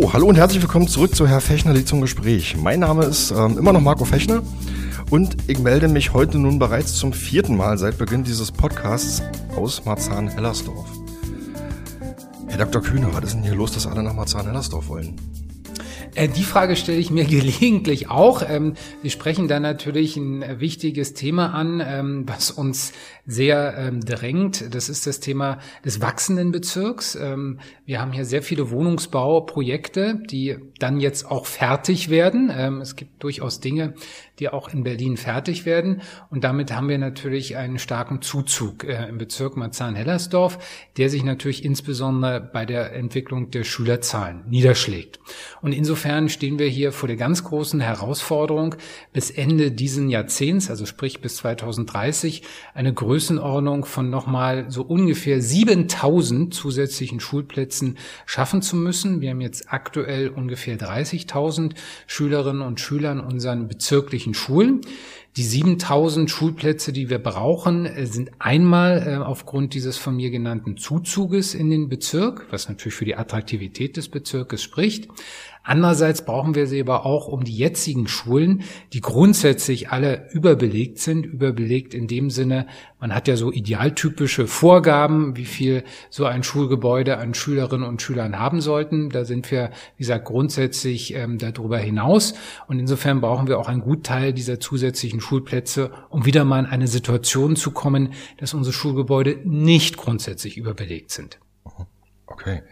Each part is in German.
Hallo und herzlich willkommen zurück zu Herr Fechner, die zum Gespräch. Mein Name ist ähm, immer noch Marco Fechner und ich melde mich heute nun bereits zum vierten Mal seit Beginn dieses Podcasts aus Marzahn-Hellersdorf. Herr Dr. Kühne, was ist denn hier los, dass alle nach Marzahn-Hellersdorf wollen? Äh, die Frage stelle ich mir gelegentlich auch. Ähm, Sie sprechen da natürlich ein wichtiges Thema an, ähm, was uns sehr ähm, drängt. Das ist das Thema des wachsenden Bezirks. Wir haben hier sehr viele Wohnungsbauprojekte, die dann jetzt auch fertig werden. Es gibt durchaus Dinge, die auch in Berlin fertig werden. Und damit haben wir natürlich einen starken Zuzug äh, im Bezirk Marzahn-Hellersdorf, der sich natürlich insbesondere bei der Entwicklung der Schülerzahlen niederschlägt. Und insofern stehen wir hier vor der ganz großen Herausforderung, bis Ende diesen Jahrzehnts, also sprich bis 2030, eine Größenordnung von nochmal so ungefähr 7000 zusätzlichen Schulplätzen schaffen zu müssen. Wir haben jetzt aktuell ungefähr 30.000 Schülerinnen und Schüler in unseren bezirklichen öffentlichen Schulen. Die 7000 Schulplätze, die wir brauchen, äh, sind einmal äh, aufgrund dieses von mir genannten Zuzuges in den Bezirk, was natürlich für die Attraktivität des Bezirkes spricht. Andererseits brauchen wir sie aber auch um die jetzigen Schulen, die grundsätzlich alle überbelegt sind. Überbelegt in dem Sinne, man hat ja so idealtypische Vorgaben, wie viel so ein Schulgebäude an Schülerinnen und Schülern haben sollten. Da sind wir, wie gesagt, grundsätzlich ähm, darüber hinaus. Und insofern brauchen wir auch einen Gutteil dieser zusätzlichen Schulplätze, um wieder mal in eine Situation zu kommen, dass unsere Schulgebäude nicht grundsätzlich überbelegt sind. Okay.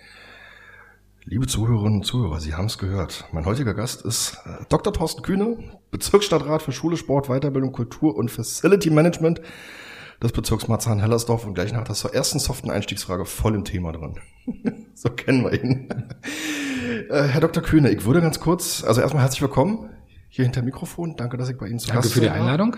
Liebe Zuhörerinnen und Zuhörer, Sie haben es gehört. Mein heutiger Gast ist äh, Dr. Thorsten Kühne, Bezirksstadtrat für Schule, Sport, Weiterbildung, Kultur und Facility Management des Bezirks Marzahn-Hellersdorf und gleich nach der ersten soften Einstiegsfrage voll im Thema drin. so kennen wir ihn. Äh, Herr Dr. Kühne, ich würde ganz kurz, also erstmal herzlich willkommen hier hinter dem Mikrofon. Danke, dass ich bei Ihnen zu danke Gast bin. Danke für die Einladung.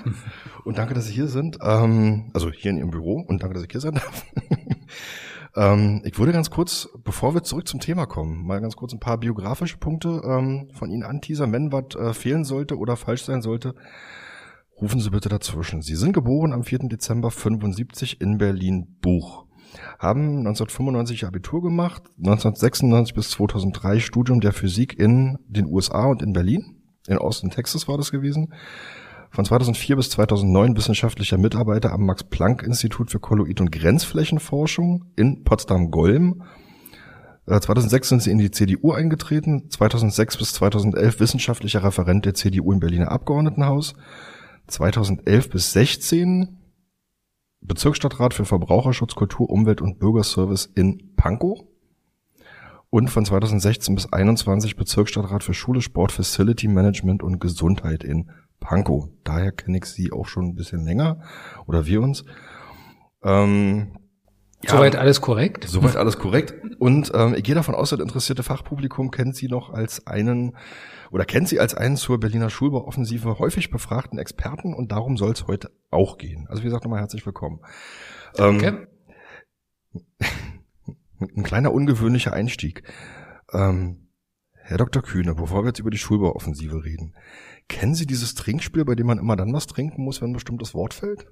Und danke, dass Sie hier sind. Ähm, also hier in Ihrem Büro und danke, dass ich hier sein darf. Ähm, ich würde ganz kurz, bevor wir zurück zum Thema kommen, mal ganz kurz ein paar biografische Punkte ähm, von Ihnen anteasern. Wenn was äh, fehlen sollte oder falsch sein sollte, rufen Sie bitte dazwischen. Sie sind geboren am 4. Dezember 75 in Berlin-Buch. Haben 1995 Abitur gemacht, 1996 bis 2003 Studium der Physik in den USA und in Berlin. In Austin, Texas war das gewesen von 2004 bis 2009 wissenschaftlicher Mitarbeiter am Max-Planck-Institut für Kolloid- und Grenzflächenforschung in Potsdam-Golm. 2006 äh, sind sie in die CDU eingetreten, 2006 bis 2011 wissenschaftlicher Referent der CDU im Berliner Abgeordnetenhaus, 2011 bis 16 Bezirksstadtrat für Verbraucherschutz, Kultur, Umwelt und Bürgerservice in Pankow. Und von 2016 bis 21 Bezirksstadtrat für Schule, Sport, Facility Management und Gesundheit in Pankow. Daher kenne ich sie auch schon ein bisschen länger oder wir uns. Ähm, ja, soweit alles korrekt. Soweit alles korrekt. Und ähm, ich gehe davon aus, das interessierte Fachpublikum kennt sie noch als einen oder kennt sie als einen zur Berliner Schulbauoffensive häufig befragten Experten und darum soll es heute auch gehen. Also wie gesagt, nochmal herzlich willkommen. Danke. Ähm, ein kleiner ungewöhnlicher Einstieg. Ähm, Herr Dr. Kühne, bevor wir jetzt über die Schulbauoffensive reden, Kennen Sie dieses Trinkspiel, bei dem man immer dann was trinken muss, wenn ein bestimmtes Wort fällt?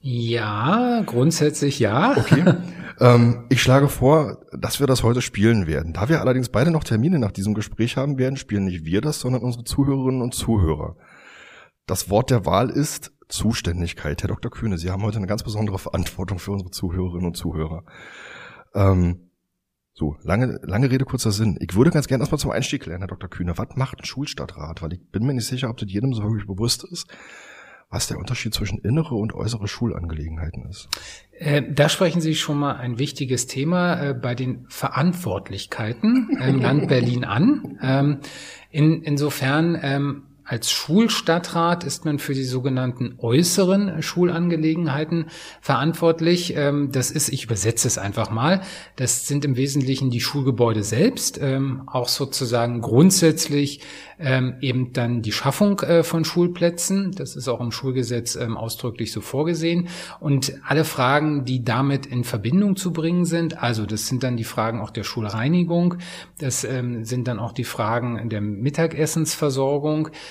Ja, grundsätzlich ja. Okay. ähm, ich schlage vor, dass wir das heute spielen werden. Da wir allerdings beide noch Termine nach diesem Gespräch haben werden, spielen nicht wir das, sondern unsere Zuhörerinnen und Zuhörer. Das Wort der Wahl ist Zuständigkeit. Herr Dr. Kühne, Sie haben heute eine ganz besondere Verantwortung für unsere Zuhörerinnen und Zuhörer. Ähm, so, lange, lange Rede, kurzer Sinn. Ich würde ganz gerne erstmal zum Einstieg klären, Herr Dr. Kühne. Was macht ein Schulstadtrat? Weil ich bin mir nicht sicher, ob das jedem so wirklich bewusst ist, was der Unterschied zwischen innere und äußere Schulangelegenheiten ist. Äh, da sprechen Sie schon mal ein wichtiges Thema äh, bei den Verantwortlichkeiten im Land Berlin an. Ähm, in, insofern ähm, als Schulstadtrat ist man für die sogenannten äußeren Schulangelegenheiten verantwortlich. Ähm, das ist, ich übersetze es einfach mal, das sind im Wesentlichen die Schulgebäude selbst, ähm, auch sozusagen grundsätzlich ähm, eben dann die Schaffung äh, von Schulplätzen. Das ist auch im Schulgesetz ausdrücklich so vorgesehen. Und alle Fragen, die damit in Verbindung zu bringen sind, also das sind dann die Fragen auch der Schulreinigung, das sind dann auch die Fragen der Mittagessensversorgung,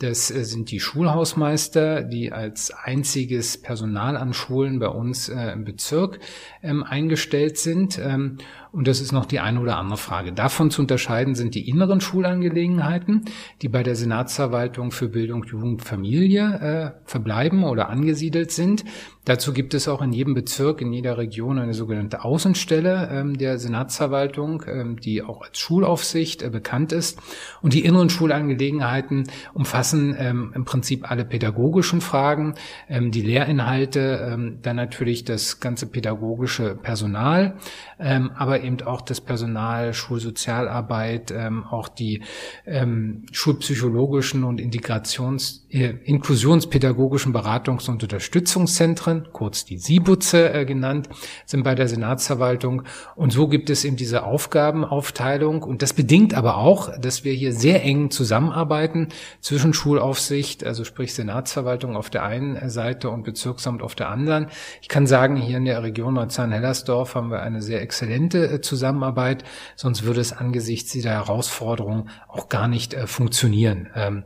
Das äh, sind die Schulhausmeister, die als einziges Personal an Schulen bei uns äh, im Bezirk ähm, eingestellt sind. Ähm, und das ist noch die eine oder andere Frage. Davon zu unterscheiden sind die inneren Schulangelegenheiten, die bei der Senatsverwaltung für Bildung, Jugend, Familie äh, verbleiben oder angesiedelt sind. Dazu gibt es auch in jedem Bezirk, in jeder Region eine sogenannte Außenstelle ähm, der Senatsverwaltung, ähm, die auch als Schulaufsicht äh, bekannt ist. Und die inneren Schulangelegenheiten umfassen ähm, im Prinzip alle pädagogischen Fragen, ähm, die Lehrinhalte, ähm, dann natürlich das ganze pädagogische Personal, ähm, aber eben auch das Personal, Schulsozialarbeit, ähm, auch die ähm, schulpsychologischen und Integrations-, äh, inklusionspädagogischen Beratungs- und Unterstützungszentren, kurz die SIBUZE äh, genannt, sind bei der Senatsverwaltung. Und so gibt es eben diese Aufgabenaufteilung. Und das bedingt aber auch, dass wir hier sehr eng zusammenarbeiten zwischen Schulaufsicht, also sprich Senatsverwaltung auf der einen Seite und Bezirksamt auf der anderen. Ich kann sagen, hier in der Region Neuzahn-Hellersdorf haben wir eine sehr exzellente äh, Zusammenarbeit, sonst würde es angesichts dieser Herausforderung auch gar nicht äh, funktionieren. Ähm,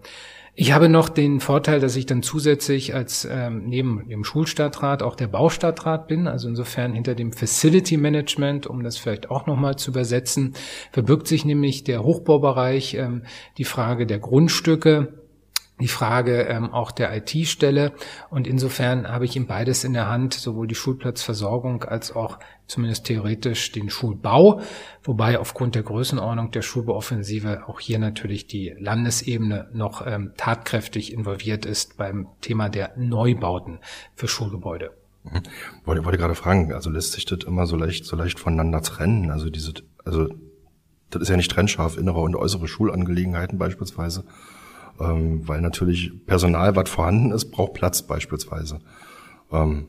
ich habe noch den Vorteil, dass ich dann zusätzlich als ähm, neben dem Schulstadtrat auch der Baustadtrat bin. Also insofern hinter dem Facility Management, um das vielleicht auch nochmal zu übersetzen, verbirgt sich nämlich der Hochbaubereich, ähm, die Frage der Grundstücke, die Frage ähm, auch der IT-Stelle. Und insofern habe ich ihm beides in der Hand, sowohl die Schulplatzversorgung als auch zumindest theoretisch den Schulbau, wobei aufgrund der Größenordnung der Schulbauoffensive auch hier natürlich die Landesebene noch ähm, tatkräftig involviert ist beim Thema der Neubauten für Schulgebäude. Mhm. Wollte, wollte gerade fragen, also lässt sich das immer so leicht, so leicht voneinander trennen? Also diese, also das ist ja nicht trennscharf, innere und äußere Schulangelegenheiten beispielsweise ähm, weil natürlich Personal, was vorhanden ist, braucht Platz beispielsweise. Ähm,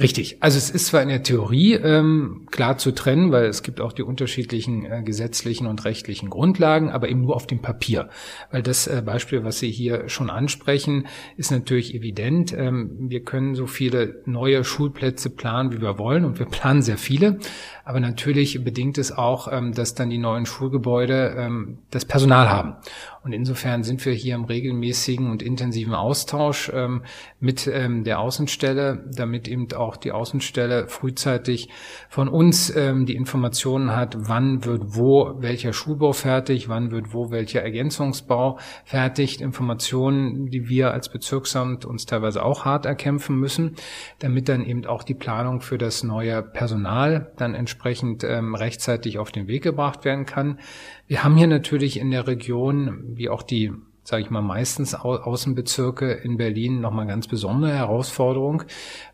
Richtig. Also es ist zwar in der Theorie ähm, klar zu trennen, weil es gibt auch die unterschiedlichen äh, gesetzlichen und rechtlichen Grundlagen, aber eben nur auf dem Papier. Weil das äh, Beispiel, was Sie hier schon ansprechen, ist natürlich evident. Ähm, wir können so viele neue Schulplätze planen, wie wir wollen, und wir planen sehr viele. Aber natürlich bedingt es auch, ähm, dass dann die neuen Schulgebäude ähm, das Personal haben. Und insofern sind wir hier im regelmäßigen und intensiven Austausch ähm, mit ähm, der Außenstelle, damit eben auch die Außenstelle frühzeitig von uns ähm, die Informationen hat, wann wird wo welcher Schulbau fertig, wann wird wo welcher Ergänzungsbau fertig. Informationen, die wir als Bezirksamt uns teilweise auch hart erkämpfen müssen, damit dann eben auch die Planung für das neue Personal dann entsprechend ähm, rechtzeitig auf den Weg gebracht werden kann. Wir haben hier natürlich in der Region, wie auch die sage ich mal, meistens Außenbezirke in Berlin nochmal ganz besondere Herausforderung,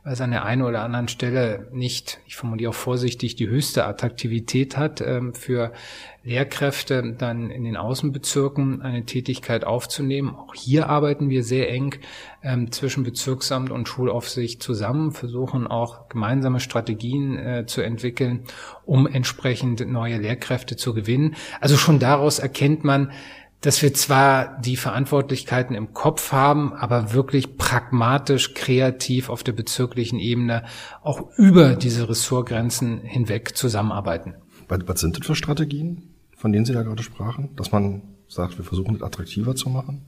weil es an der einen oder anderen Stelle nicht, ich formuliere auch vorsichtig, die höchste Attraktivität hat, ähm, für Lehrkräfte dann in den Außenbezirken eine Tätigkeit aufzunehmen. Auch hier arbeiten wir sehr eng ähm, zwischen Bezirksamt und Schulaufsicht zusammen, versuchen auch gemeinsame Strategien äh, zu entwickeln, um entsprechend neue Lehrkräfte zu gewinnen. Also schon daraus erkennt man, dass wir zwar die Verantwortlichkeiten im Kopf haben, aber wirklich pragmatisch, kreativ auf der bezirklichen Ebene auch über diese Ressortgrenzen hinweg zusammenarbeiten. Was, sind das für Strategien, von denen Sie da gerade sprachen? Dass man sagt, wir versuchen es attraktiver zu machen?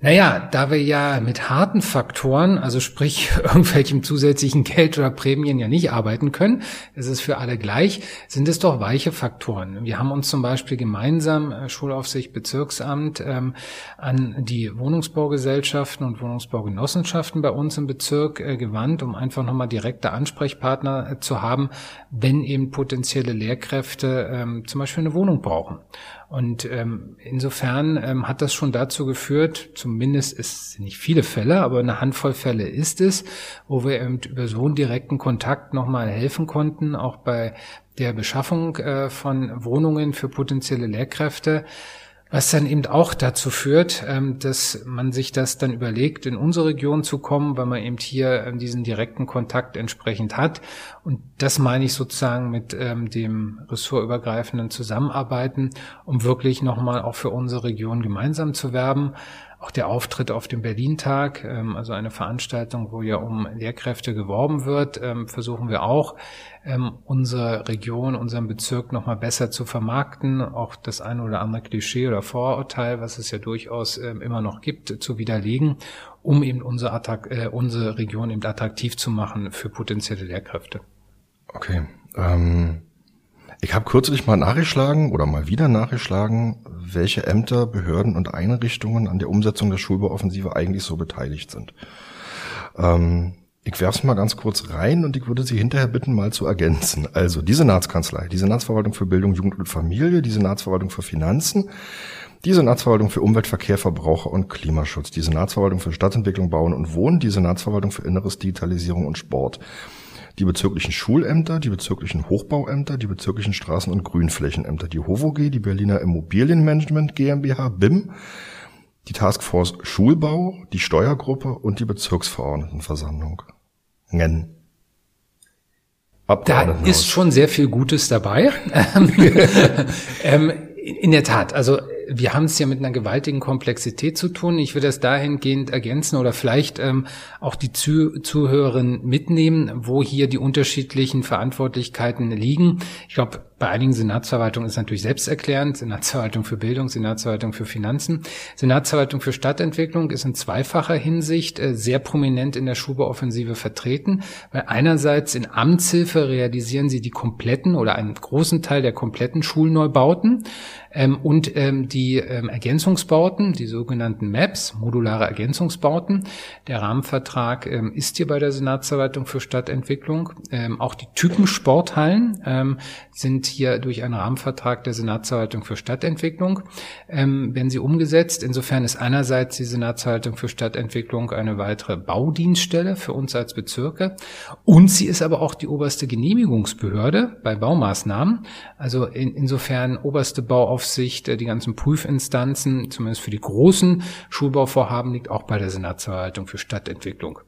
Naja, da wir ja mit harten Faktoren, also sprich irgendwelchem zusätzlichen Geld oder Prämien ja nicht arbeiten können, es ist für alle gleich, sind es doch weiche Faktoren. Wir haben uns zum Beispiel gemeinsam, äh, Schulaufsicht, Bezirksamt, ähm, an die Wohnungsbaugesellschaften und Wohnungsbaugenossenschaften bei uns im Bezirk äh, gewandt, um einfach nochmal direkte Ansprechpartner äh, zu haben, wenn eben potenzielle Lehrkräfte ähm, zum Beispiel eine Wohnung brauchen. Und ähm, insofern ähm, hat das schon dazu geführt, zumindest es sind nicht viele Fälle, aber eine Handvoll Fälle ist es, wo wir eben über so einen direkten Kontakt nochmal helfen konnten, auch bei der Beschaffung äh, von Wohnungen für potenzielle Lehrkräfte. Was dann eben auch dazu führt, ähm, dass man sich das dann überlegt, in unsere Region zu kommen, weil man eben hier ähm, diesen direkten Kontakt entsprechend hat. Und das meine ich sozusagen mit ähm, dem ressortübergreifenden Zusammenarbeiten, um wirklich nochmal auch für unsere Region gemeinsam zu werben. Auch der Auftritt auf dem Berlin-Tag, ähm, also eine Veranstaltung, wo ja um Lehrkräfte geworben wird, ähm, versuchen wir auch, ähm, unsere Region, unseren Bezirk nochmal besser zu vermarkten, auch das eine oder andere Klischee oder Vorurteil, was es ja durchaus ähm, immer noch gibt, zu widerlegen, um eben unsere, Attrakt äh, unsere Region eben attraktiv zu machen für potenzielle Lehrkräfte. Okay. Ähm ich habe kürzlich mal nachgeschlagen oder mal wieder nachgeschlagen, welche Ämter, Behörden und Einrichtungen an der Umsetzung der Schulbauoffensive eigentlich so beteiligt sind. Ähm, ich werf's mal ganz kurz rein und ich würde Sie hinterher bitten, mal zu ergänzen. Also die Senatskanzlei, die Senatsverwaltung für Bildung, Jugend und Familie, die Senatsverwaltung für Finanzen, die Senatsverwaltung für Umwelt, Verkehr, Verbraucher und Klimaschutz, die Senatsverwaltung für Stadtentwicklung, Bauen und Wohnen, die Senatsverwaltung für Inneres, Digitalisierung und Sport die bezirklichen Schulämter, die bezirklichen Hochbauämter, die bezirklichen Straßen- und Grünflächenämter, die HOVOG, die Berliner Immobilienmanagement GmbH, BIM, die Taskforce Schulbau, die Steuergruppe und die Bezirksverordnetenversammlung. Ngen. Da ist schon sehr viel Gutes dabei. ähm, in der Tat, also wir haben es ja mit einer gewaltigen Komplexität zu tun. Ich würde das dahingehend ergänzen oder vielleicht ähm, auch die Zuh Zuhörerinnen mitnehmen, wo hier die unterschiedlichen Verantwortlichkeiten liegen. Ich glaube, bei einigen Senatsverwaltungen ist natürlich selbsterklärend. Senatsverwaltung für Bildung, Senatsverwaltung für Finanzen. Senatsverwaltung für Stadtentwicklung ist in zweifacher Hinsicht äh, sehr prominent in der Schulbauoffensive vertreten, weil einerseits in Amtshilfe realisieren sie die kompletten oder einen großen Teil der kompletten Schulneubauten ähm, und ähm, die ähm, Ergänzungsbauten, die sogenannten MAPs, modulare Ergänzungsbauten. Der Rahmenvertrag ähm, ist hier bei der Senatsverwaltung für Stadtentwicklung. Ähm, auch die Typensporthallen ähm, sind hier durch einen Rahmenvertrag der Senatsverwaltung für Stadtentwicklung, ähm, werden sie umgesetzt. Insofern ist einerseits die Senatsverwaltung für Stadtentwicklung eine weitere Baudienststelle für uns als Bezirke und sie ist aber auch die oberste Genehmigungsbehörde bei Baumaßnahmen. Also in, insofern oberste Bauaufsicht, äh, die ganzen Prüfinstanzen, zumindest für die großen Schulbauvorhaben, liegt auch bei der Senatsverwaltung für Stadtentwicklung.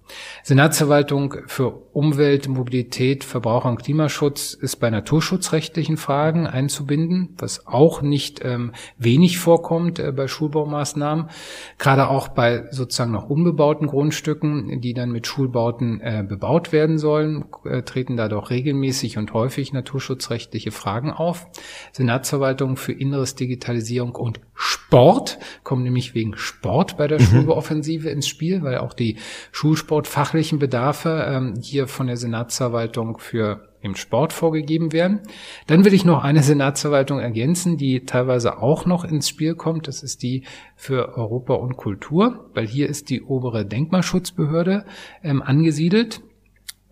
Senatsverwaltung für Umwelt, Mobilität, Verbraucher und Klimaschutz ist bei naturschutzrechtlichen Fragen einzubinden, was auch nicht ähm, wenig vorkommt äh, bei Schulbaumaßnahmen. Gerade auch bei sozusagen noch unbebauten Grundstücken, die dann mit Schulbauten äh, bebaut werden sollen, äh, treten da doch regelmäßig und häufig naturschutzrechtliche Fragen auf. Senatsverwaltung für Inneres, Digitalisierung und Sport kommen nämlich wegen Sport bei der mhm. Schulbauoffensive ins Spiel, weil auch die Schulsportfachlichen Bedarfe ähm, hier von der Senatsverwaltung für im Sport vorgegeben werden. Dann will ich noch eine Senatsverwaltung ergänzen, die teilweise auch noch ins Spiel kommt. Das ist die für Europa und Kultur, weil hier ist die obere Denkmalschutzbehörde ähm, angesiedelt.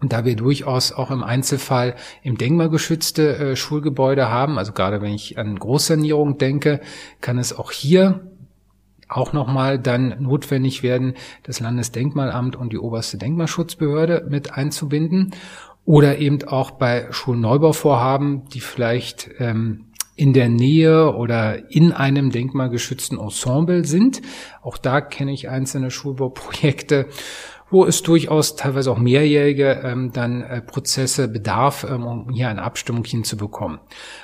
Und da wir durchaus auch im Einzelfall im denkmalgeschützte äh, Schulgebäude haben, also gerade wenn ich an Großsanierung denke, kann es auch hier auch nochmal dann notwendig werden, das Landesdenkmalamt und die oberste Denkmalschutzbehörde mit einzubinden oder eben auch bei Schulneubauvorhaben, die vielleicht ähm, in der Nähe oder in einem denkmalgeschützten Ensemble sind. Auch da kenne ich einzelne Schulbauprojekte wo es durchaus teilweise auch mehrjährige ähm, dann äh, Prozesse bedarf, ähm, um hier eine Abstimmung hinzubekommen.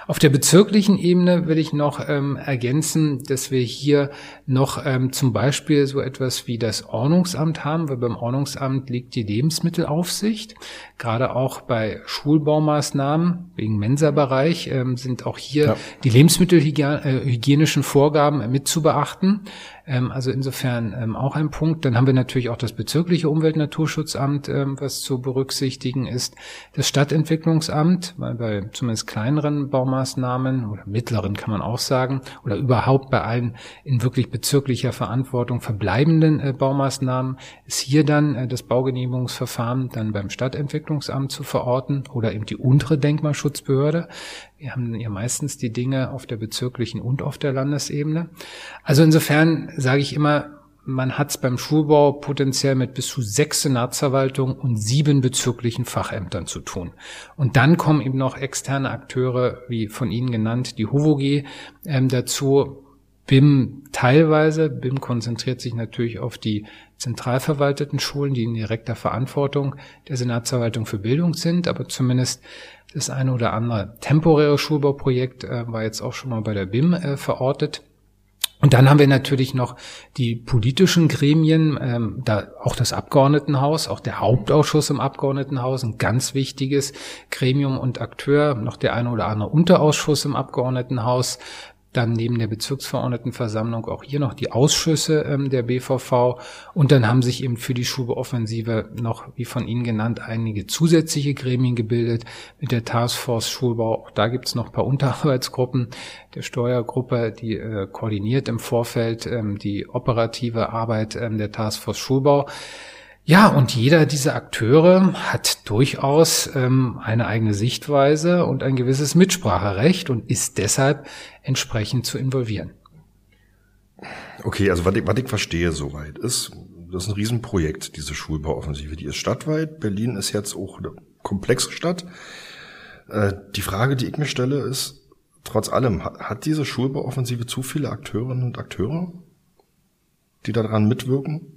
Auf der bezirklichen Ebene will ich noch ähm, ergänzen, dass wir hier noch ähm, zum Beispiel so etwas wie das Ordnungsamt haben, weil beim Ordnungsamt liegt die Lebensmittelaufsicht. Gerade auch bei Schulbaumaßnahmen wegen Mensa-Bereich ähm, sind auch hier ja. die lebensmittelhygienischen äh, Vorgaben mit zu beachten. Ähm, also insofern ähm, auch ein Punkt. Dann haben wir natürlich auch das bezirkliche Umwelt-Naturschutzamt, ähm, was zu berücksichtigen ist. Das Stadtentwicklungsamt, weil bei zumindest kleineren Baumaßnahmen oder mittleren kann man auch sagen, oder überhaupt bei allen in wirklich bezirklicher Verantwortung verbleibenden äh, Baumaßnahmen, ist hier dann äh, das Baugenehmigungsverfahren dann beim Stadtentwicklungsamt zu verorten oder eben die untere Denkmalschutzbehörde. Haben ja meistens die Dinge auf der bezirklichen und auf der Landesebene. Also insofern sage ich immer, man hat es beim Schulbau potenziell mit bis zu sechs Senatsverwaltungen und sieben bezirklichen Fachämtern zu tun. Und dann kommen eben noch externe Akteure, wie von Ihnen genannt, die HOVOG ähm, dazu. BIM teilweise. BIM konzentriert sich natürlich auf die zentral verwalteten Schulen, die in direkter Verantwortung der Senatsverwaltung für Bildung sind, aber zumindest das eine oder andere temporäre Schulbauprojekt äh, war jetzt auch schon mal bei der BIM äh, verortet. Und dann haben wir natürlich noch die politischen Gremien, ähm, da auch das Abgeordnetenhaus, auch der Hauptausschuss im Abgeordnetenhaus, ein ganz wichtiges Gremium und Akteur, noch der eine oder andere Unterausschuss im Abgeordnetenhaus, dann neben der Bezirksverordnetenversammlung auch hier noch die Ausschüsse ähm, der BVV und dann haben sich eben für die Schulbauoffensive noch, wie von Ihnen genannt, einige zusätzliche Gremien gebildet mit der Taskforce Schulbau. Auch da gibt es noch ein paar Unterarbeitsgruppen der Steuergruppe, die äh, koordiniert im Vorfeld ähm, die operative Arbeit ähm, der Taskforce Schulbau. Ja, und jeder dieser Akteure hat durchaus ähm, eine eigene Sichtweise und ein gewisses Mitspracherecht und ist deshalb entsprechend zu involvieren. Okay, also was ich, was ich verstehe soweit ist, das ist ein Riesenprojekt, diese Schulbauoffensive. Die ist stadtweit. Berlin ist jetzt auch eine komplexe Stadt. Äh, die Frage, die ich mir stelle, ist, trotz allem, hat, hat diese Schulbauoffensive zu viele Akteurinnen und Akteure, die daran mitwirken?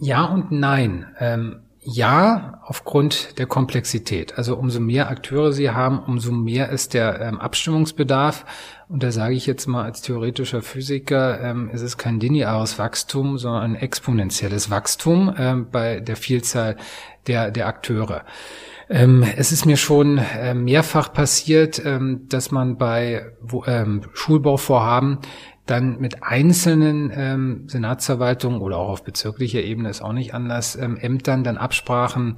Ja und nein. Ähm, ja, aufgrund der Komplexität. Also umso mehr Akteure Sie haben, umso mehr ist der ähm, Abstimmungsbedarf. Und da sage ich jetzt mal als theoretischer Physiker, ähm, es ist kein lineares Wachstum, sondern ein exponentielles Wachstum ähm, bei der Vielzahl der, der Akteure. Ähm, es ist mir schon äh, mehrfach passiert, ähm, dass man bei wo, ähm, Schulbauvorhaben dann mit einzelnen ähm, Senatsverwaltungen oder auch auf bezirklicher Ebene ist auch nicht anders, ähm, Ämtern dann Absprachen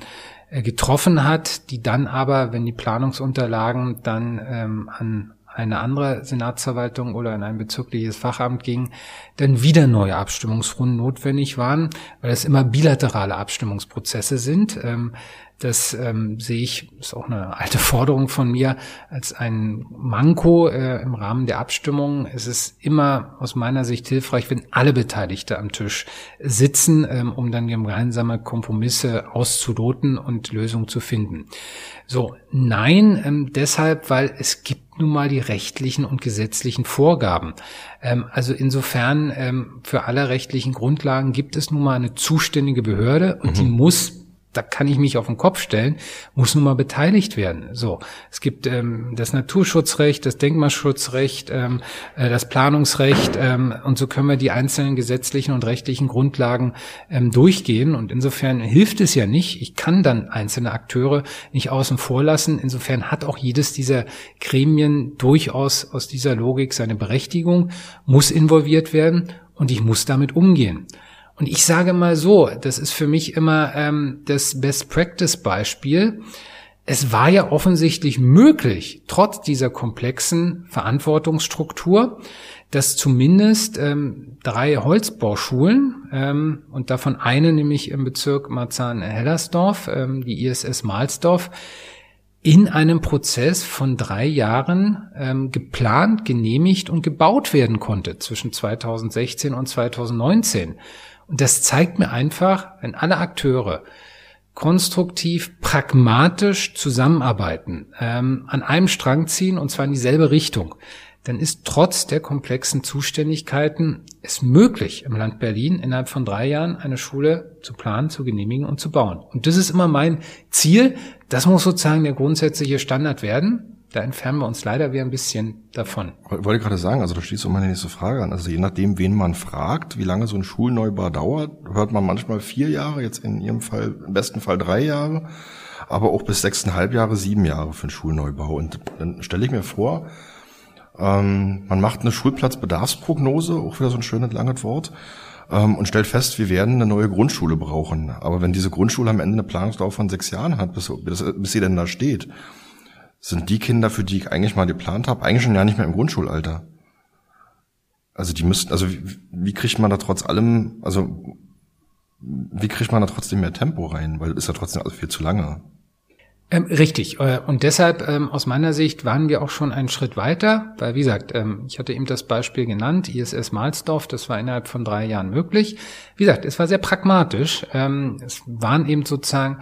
äh, getroffen hat, die dann aber, wenn die Planungsunterlagen dann ähm, an eine andere Senatsverwaltung oder in ein bezirkliches Fachamt ging, dann wieder neue Abstimmungsrunden notwendig waren, weil es immer bilaterale Abstimmungsprozesse sind. Ähm, das ähm, sehe ich, ist auch eine alte Forderung von mir, als ein Manko äh, im Rahmen der Abstimmung. Es ist immer aus meiner Sicht hilfreich, wenn alle Beteiligte am Tisch sitzen, ähm, um dann gemeinsame Kompromisse auszuloten und Lösungen zu finden. So, nein, ähm, deshalb, weil es gibt nun mal die rechtlichen und gesetzlichen Vorgaben. Ähm, also insofern ähm, für alle rechtlichen Grundlagen gibt es nun mal eine zuständige Behörde und mhm. die muss da kann ich mich auf den Kopf stellen, muss nun mal beteiligt werden. So, es gibt ähm, das Naturschutzrecht, das Denkmalschutzrecht, ähm, äh, das Planungsrecht ähm, und so können wir die einzelnen gesetzlichen und rechtlichen Grundlagen ähm, durchgehen. Und insofern hilft es ja nicht. Ich kann dann einzelne Akteure nicht außen vor lassen. Insofern hat auch jedes dieser Gremien durchaus aus dieser Logik seine Berechtigung, muss involviert werden und ich muss damit umgehen. Und ich sage mal so, das ist für mich immer ähm, das Best-Practice-Beispiel. Es war ja offensichtlich möglich, trotz dieser komplexen Verantwortungsstruktur, dass zumindest ähm, drei Holzbauschulen ähm, und davon eine nämlich im Bezirk Marzahn-Hellersdorf, ähm, die ISS Mahlsdorf, in einem Prozess von drei Jahren ähm, geplant, genehmigt und gebaut werden konnte zwischen 2016 und 2019. Und das zeigt mir einfach, wenn alle Akteure konstruktiv, pragmatisch zusammenarbeiten, ähm, an einem Strang ziehen und zwar in dieselbe Richtung, dann ist trotz der komplexen Zuständigkeiten es möglich, im Land Berlin innerhalb von drei Jahren eine Schule zu planen, zu genehmigen und zu bauen. Und das ist immer mein Ziel. Das muss sozusagen der grundsätzliche Standard werden da entfernen wir uns leider wieder ein bisschen davon. Ich wollte gerade sagen, also da schließt so meine nächste Frage an. Also je nachdem, wen man fragt, wie lange so ein Schulneubau dauert, hört man manchmal vier Jahre, jetzt in Ihrem Fall, im besten Fall drei Jahre, aber auch bis sechseinhalb Jahre, sieben Jahre für einen Schulneubau. Und dann stelle ich mir vor, ähm, man macht eine Schulplatzbedarfsprognose, auch wieder so ein schönes langes Wort, ähm, und stellt fest, wir werden eine neue Grundschule brauchen. Aber wenn diese Grundschule am Ende eine Planungsdauer von sechs Jahren hat, bis, bis, bis sie denn da steht, sind die Kinder, für die ich eigentlich mal geplant habe, eigentlich schon ja nicht mehr im Grundschulalter. Also die müssten, also wie, wie kriegt man da trotz allem, also wie kriegt man da trotzdem mehr Tempo rein? Weil ist ja trotzdem also viel zu lange. Ähm, richtig. Äh, und deshalb ähm, aus meiner Sicht waren wir auch schon einen Schritt weiter, weil wie gesagt, ähm, ich hatte eben das Beispiel genannt, ISS Malsdorf, das war innerhalb von drei Jahren möglich. Wie gesagt, es war sehr pragmatisch. Ähm, es waren eben sozusagen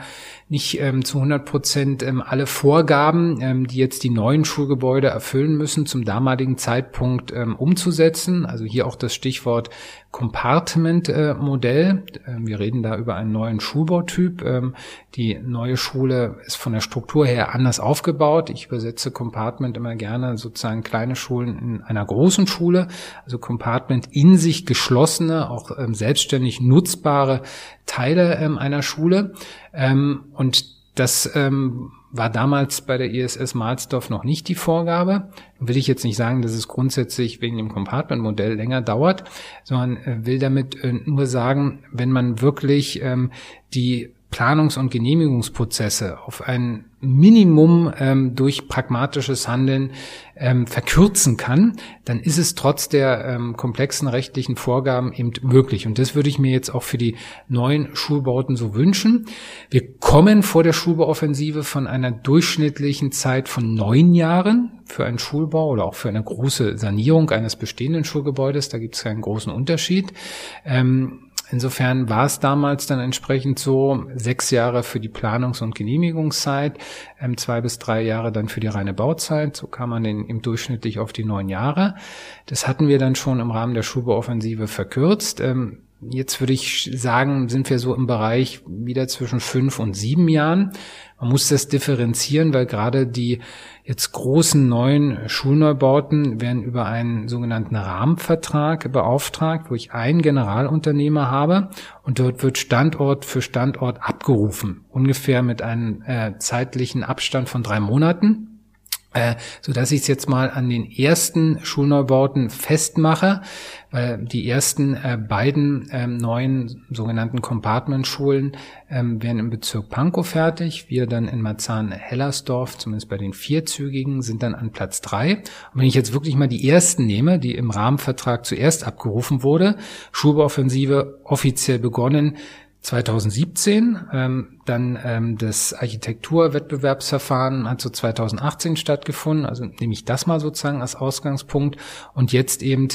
nicht ähm, zu 100 Prozent ähm, alle Vorgaben, die jetzt die neuen Schulgebäude erfüllen müssen, zum damaligen Zeitpunkt umzusetzen. Also hier auch das Stichwort Compartment-Modell. Äh, wir reden da über einen neuen Schulbautyp. Ähm, die neue Schule ist von der Struktur her anders aufgebaut. Ich übersetze Compartment immer gerne sozusagen kleine Schulen in einer großen Schule. Also Compartment in sich geschlossene, auch ähm, selbstständig nutzbare Teile ähm, einer Schule. Ähm, und das ähm, war damals bei der ISS Mahlsdorf noch nicht die Vorgabe. Will ich jetzt nicht sagen, dass es grundsätzlich wegen dem Compartment-Modell länger dauert, sondern äh, will damit äh, nur sagen, wenn man wirklich ähm, die Planungs- und Genehmigungsprozesse auf ein Minimum ähm, durch pragmatisches Handeln ähm, verkürzen kann, dann ist es trotz der ähm, komplexen rechtlichen Vorgaben eben möglich. Und das würde ich mir jetzt auch für die neuen Schulbauten so wünschen. Wir kommen vor der Schulbauoffensive von einer durchschnittlichen Zeit von neun Jahren für einen Schulbau oder auch für eine große Sanierung eines bestehenden Schulgebäudes. Da gibt es keinen großen Unterschied. Ähm, Insofern war es damals dann entsprechend so, sechs Jahre für die Planungs- und Genehmigungszeit, ähm, zwei bis drei Jahre dann für die reine Bauzeit. So kam man im durchschnittlich auf die neun Jahre. Das hatten wir dann schon im Rahmen der Schubauoffensive verkürzt. Ähm, Jetzt würde ich sagen, sind wir so im Bereich wieder zwischen fünf und sieben Jahren. Man muss das differenzieren, weil gerade die jetzt großen neuen Schulneubauten werden über einen sogenannten Rahmenvertrag beauftragt, wo ich einen Generalunternehmer habe und dort wird Standort für Standort abgerufen, ungefähr mit einem äh, zeitlichen Abstand von drei Monaten. Äh, so dass ich es jetzt mal an den ersten Schulneubauten festmache, weil die ersten äh, beiden ähm, neuen sogenannten Compartment-Schulen ähm, werden im Bezirk Pankow fertig. Wir dann in Marzahn-Hellersdorf, zumindest bei den vierzügigen, sind dann an Platz drei. Und wenn ich jetzt wirklich mal die ersten nehme, die im Rahmenvertrag zuerst abgerufen wurde, Schulbauoffensive offiziell begonnen, 2017, ähm, dann ähm, das Architekturwettbewerbsverfahren hat so 2018 stattgefunden, also nehme ich das mal sozusagen als Ausgangspunkt und jetzt eben,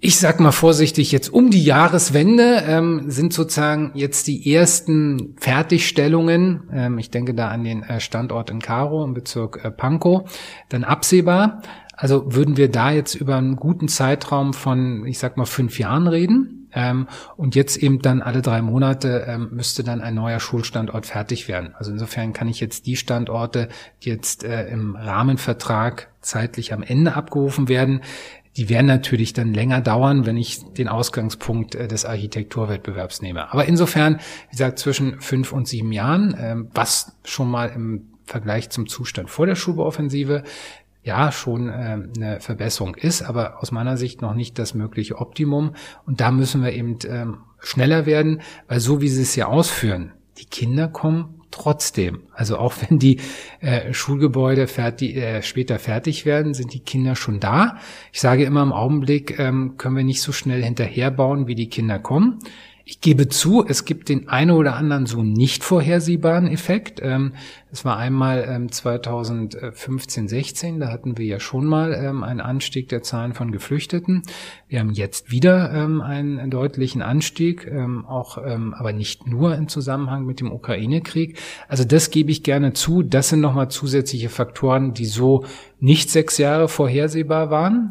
ich sag mal vorsichtig, jetzt um die Jahreswende ähm, sind sozusagen jetzt die ersten Fertigstellungen, ähm, ich denke da an den äh, Standort in Karo im Bezirk äh, Pankow, dann absehbar. Also würden wir da jetzt über einen guten Zeitraum von, ich sag mal, fünf Jahren reden. Ähm, und jetzt eben dann alle drei Monate ähm, müsste dann ein neuer Schulstandort fertig werden. Also insofern kann ich jetzt die Standorte, die jetzt äh, im Rahmenvertrag zeitlich am Ende abgerufen werden, die werden natürlich dann länger dauern, wenn ich den Ausgangspunkt äh, des Architekturwettbewerbs nehme. Aber insofern, wie gesagt, zwischen fünf und sieben Jahren, ähm, was schon mal im Vergleich zum Zustand vor der Schulbauoffensive ja schon äh, eine Verbesserung ist, aber aus meiner Sicht noch nicht das mögliche Optimum. Und da müssen wir eben ähm, schneller werden, weil so wie sie es ja ausführen, die Kinder kommen trotzdem. Also auch wenn die äh, Schulgebäude fertig, äh, später fertig werden, sind die Kinder schon da. Ich sage immer im Augenblick ähm, können wir nicht so schnell hinterherbauen, wie die Kinder kommen. Ich gebe zu, es gibt den einen oder anderen so nicht vorhersehbaren Effekt. Ähm, das war einmal 2015, ähm, 16, da hatten wir ja schon mal ähm, einen Anstieg der Zahlen von Geflüchteten. Wir haben jetzt wieder einen deutlichen Anstieg, auch aber nicht nur im Zusammenhang mit dem Ukraine-Krieg. Also das gebe ich gerne zu. Das sind nochmal zusätzliche Faktoren, die so nicht sechs Jahre vorhersehbar waren.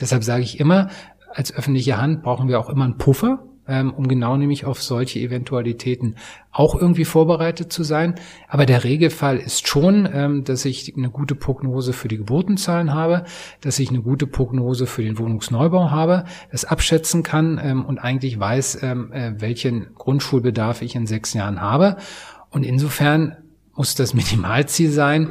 deshalb sage ich immer, als öffentliche Hand brauchen wir auch immer einen Puffer ähm, um genau nämlich auf solche Eventualitäten auch irgendwie vorbereitet zu sein. Aber der Regelfall ist schon, ähm, dass ich eine gute Prognose für die Geburtenzahlen habe, dass ich eine gute Prognose für den Wohnungsneubau habe, das abschätzen kann ähm, und eigentlich weiß, ähm, äh, welchen Grundschulbedarf ich in sechs Jahren habe. Und insofern muss das Minimalziel sein,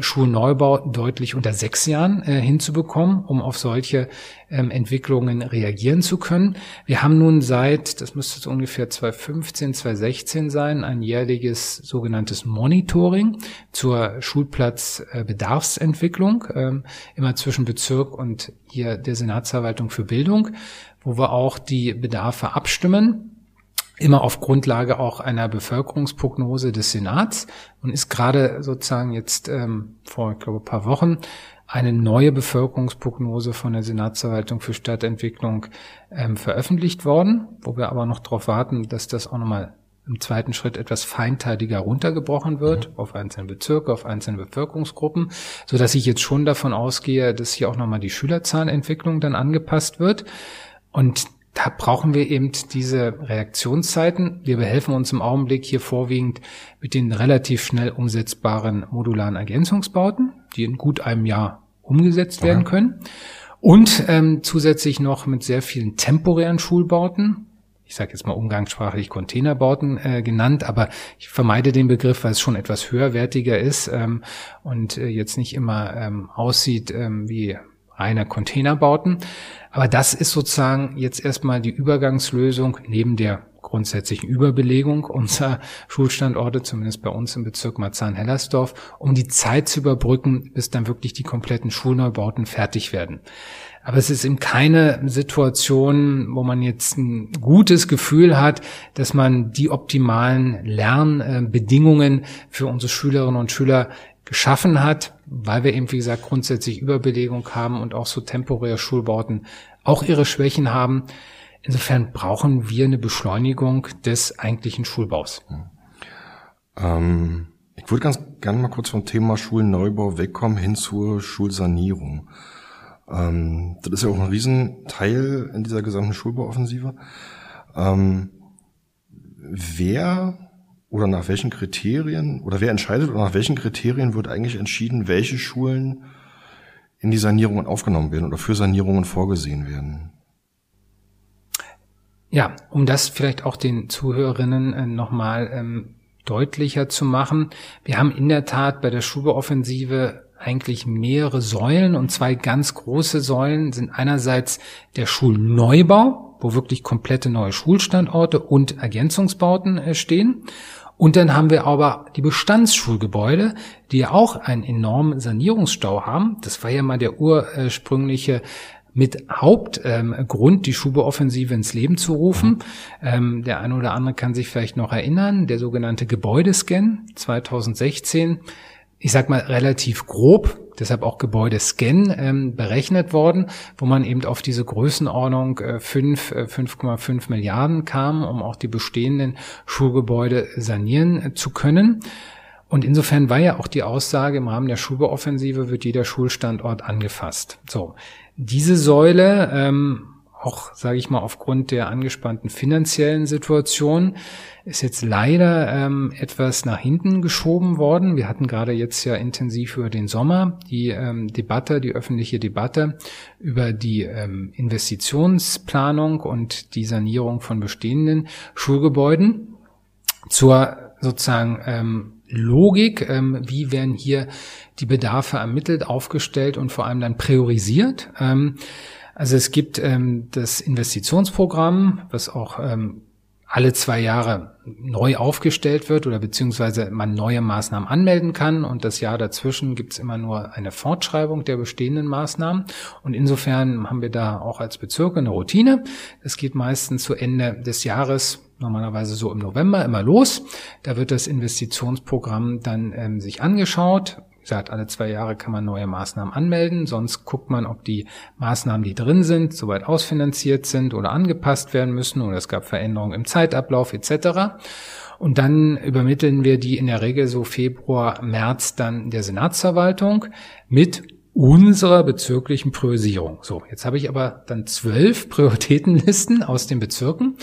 Schulneubau deutlich unter sechs Jahren äh, hinzubekommen, um auf solche ähm, Entwicklungen reagieren zu können. Wir haben nun seit, das müsste so ungefähr 2015, 2016 sein, ein jährliches sogenanntes Monitoring zur Schulplatzbedarfsentwicklung, äh, ähm, immer zwischen Bezirk und hier der Senatsverwaltung für Bildung, wo wir auch die Bedarfe abstimmen immer auf Grundlage auch einer Bevölkerungsprognose des Senats und ist gerade sozusagen jetzt ähm, vor, ich glaube, ein paar Wochen eine neue Bevölkerungsprognose von der Senatsverwaltung für Stadtentwicklung ähm, veröffentlicht worden, wo wir aber noch darauf warten, dass das auch nochmal im zweiten Schritt etwas feinteiliger runtergebrochen wird mhm. auf einzelne Bezirke, auf einzelne Bevölkerungsgruppen, so dass ich jetzt schon davon ausgehe, dass hier auch nochmal die Schülerzahlenentwicklung dann angepasst wird. Und da brauchen wir eben diese Reaktionszeiten. Wir behelfen uns im Augenblick hier vorwiegend mit den relativ schnell umsetzbaren modularen Ergänzungsbauten, die in gut einem Jahr umgesetzt werden können. Und ähm, zusätzlich noch mit sehr vielen temporären Schulbauten, ich sage jetzt mal umgangssprachlich Containerbauten äh, genannt, aber ich vermeide den Begriff, weil es schon etwas höherwertiger ist ähm, und äh, jetzt nicht immer ähm, aussieht ähm, wie reine Containerbauten. Aber das ist sozusagen jetzt erstmal die Übergangslösung neben der grundsätzlichen Überbelegung unserer Schulstandorte, zumindest bei uns im Bezirk Marzahn-Hellersdorf, um die Zeit zu überbrücken, bis dann wirklich die kompletten Schulneubauten fertig werden. Aber es ist eben keine Situation, wo man jetzt ein gutes Gefühl hat, dass man die optimalen Lernbedingungen für unsere Schülerinnen und Schüler geschaffen hat, weil wir eben, wie gesagt, grundsätzlich Überbelegung haben und auch so temporäre Schulbauten auch ihre Schwächen haben. Insofern brauchen wir eine Beschleunigung des eigentlichen Schulbaus. Ähm, ich würde ganz gerne mal kurz vom Thema Schulneubau wegkommen hin zur Schulsanierung. Ähm, das ist ja auch ein Riesenteil in dieser gesamten Schulbauoffensive. Ähm, wer oder nach welchen Kriterien oder wer entscheidet oder nach welchen Kriterien wird eigentlich entschieden, welche Schulen in die Sanierungen aufgenommen werden oder für Sanierungen vorgesehen werden? Ja, um das vielleicht auch den Zuhörerinnen äh, nochmal ähm, deutlicher zu machen. Wir haben in der Tat bei der Schulbauoffensive eigentlich mehrere Säulen und zwei ganz große Säulen sind einerseits der Schulneubau, wo wirklich komplette neue Schulstandorte und Ergänzungsbauten äh, stehen. Und dann haben wir aber die Bestandsschulgebäude, die ja auch einen enormen Sanierungsstau haben. Das war ja mal der ursprüngliche mit Hauptgrund, ähm, die Schubooffensive ins Leben zu rufen. Ähm, der eine oder andere kann sich vielleicht noch erinnern, der sogenannte Gebäudescan 2016 ich sag mal, relativ grob, deshalb auch Gebäudescan ähm, berechnet worden, wo man eben auf diese Größenordnung äh, 5, äh, 5,5 Milliarden kam, um auch die bestehenden Schulgebäude sanieren äh, zu können. Und insofern war ja auch die Aussage, im Rahmen der Schulbeoffensive wird jeder Schulstandort angefasst. So, diese Säule ähm, auch, sage ich mal, aufgrund der angespannten finanziellen Situation ist jetzt leider ähm, etwas nach hinten geschoben worden. Wir hatten gerade jetzt ja intensiv über den Sommer die ähm, Debatte, die öffentliche Debatte über die ähm, Investitionsplanung und die Sanierung von bestehenden Schulgebäuden zur sozusagen ähm, Logik, ähm, wie werden hier die Bedarfe ermittelt, aufgestellt und vor allem dann priorisiert. Ähm, also es gibt ähm, das Investitionsprogramm, was auch ähm, alle zwei Jahre neu aufgestellt wird oder beziehungsweise man neue Maßnahmen anmelden kann und das Jahr dazwischen gibt's immer nur eine Fortschreibung der bestehenden Maßnahmen und insofern haben wir da auch als Bezirke eine Routine. Es geht meistens zu Ende des Jahres normalerweise so im November immer los. Da wird das Investitionsprogramm dann ähm, sich angeschaut, gesagt, alle zwei Jahre kann man neue Maßnahmen anmelden. Sonst guckt man, ob die Maßnahmen, die drin sind, soweit ausfinanziert sind oder angepasst werden müssen oder es gab Veränderungen im Zeitablauf etc. Und dann übermitteln wir die in der Regel so Februar, März dann der Senatsverwaltung mit unserer bezirklichen Priorisierung. So, jetzt habe ich aber dann zwölf Prioritätenlisten aus den Bezirken.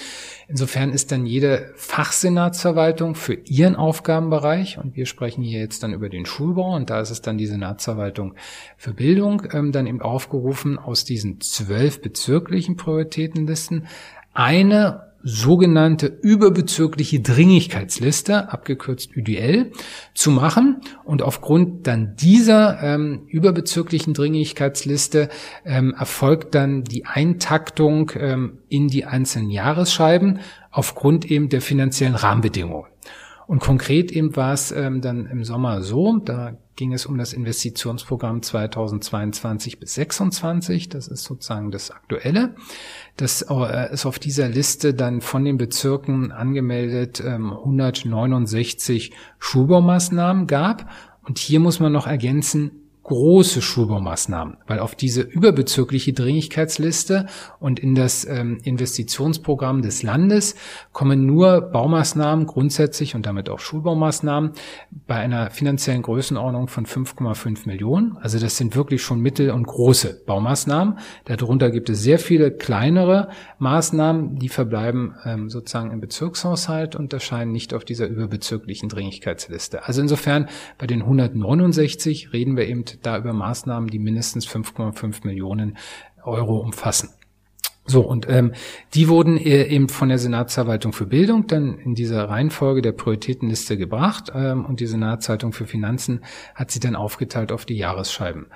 Insofern ist dann jede Fachsenatsverwaltung für ihren Aufgabenbereich, und wir sprechen hier jetzt dann über den Schulbau, und da ist es dann die Senatsverwaltung für Bildung, ähm, dann eben aufgerufen, aus diesen zwölf bezirklichen Prioritätenlisten eine sogenannte überbezirkliche Dringlichkeitsliste, abgekürzt UDL, zu machen. Und aufgrund dann dieser ähm, überbezirklichen Dringlichkeitsliste ähm, erfolgt dann die Eintaktung ähm, in die einzelnen Jahresscheiben aufgrund eben der finanziellen Rahmenbedingungen. Und konkret eben war es ähm, dann im Sommer so, da ging es um das Investitionsprogramm 2022 bis 2026. Das ist sozusagen das Aktuelle. Das äh, ist auf dieser Liste dann von den Bezirken angemeldet ähm, 169 Schulbaumaßnahmen gab. Und hier muss man noch ergänzen, große Schulbaumaßnahmen, weil auf diese überbezirkliche Dringlichkeitsliste und in das ähm, Investitionsprogramm des Landes kommen nur Baumaßnahmen grundsätzlich und damit auch Schulbaumaßnahmen bei einer finanziellen Größenordnung von 5,5 Millionen. Also das sind wirklich schon mittel- und große Baumaßnahmen. Darunter gibt es sehr viele kleinere Maßnahmen, die verbleiben ähm, sozusagen im Bezirkshaushalt und erscheinen nicht auf dieser überbezirklichen Dringlichkeitsliste. Also insofern bei den 169 reden wir eben da über Maßnahmen, die mindestens 5,5 Millionen Euro umfassen. So, und ähm, die wurden äh, eben von der Senatsverwaltung für Bildung dann in dieser Reihenfolge der Prioritätenliste gebracht ähm, und die Senatsverwaltung für Finanzen hat sie dann aufgeteilt auf die Jahresscheiben.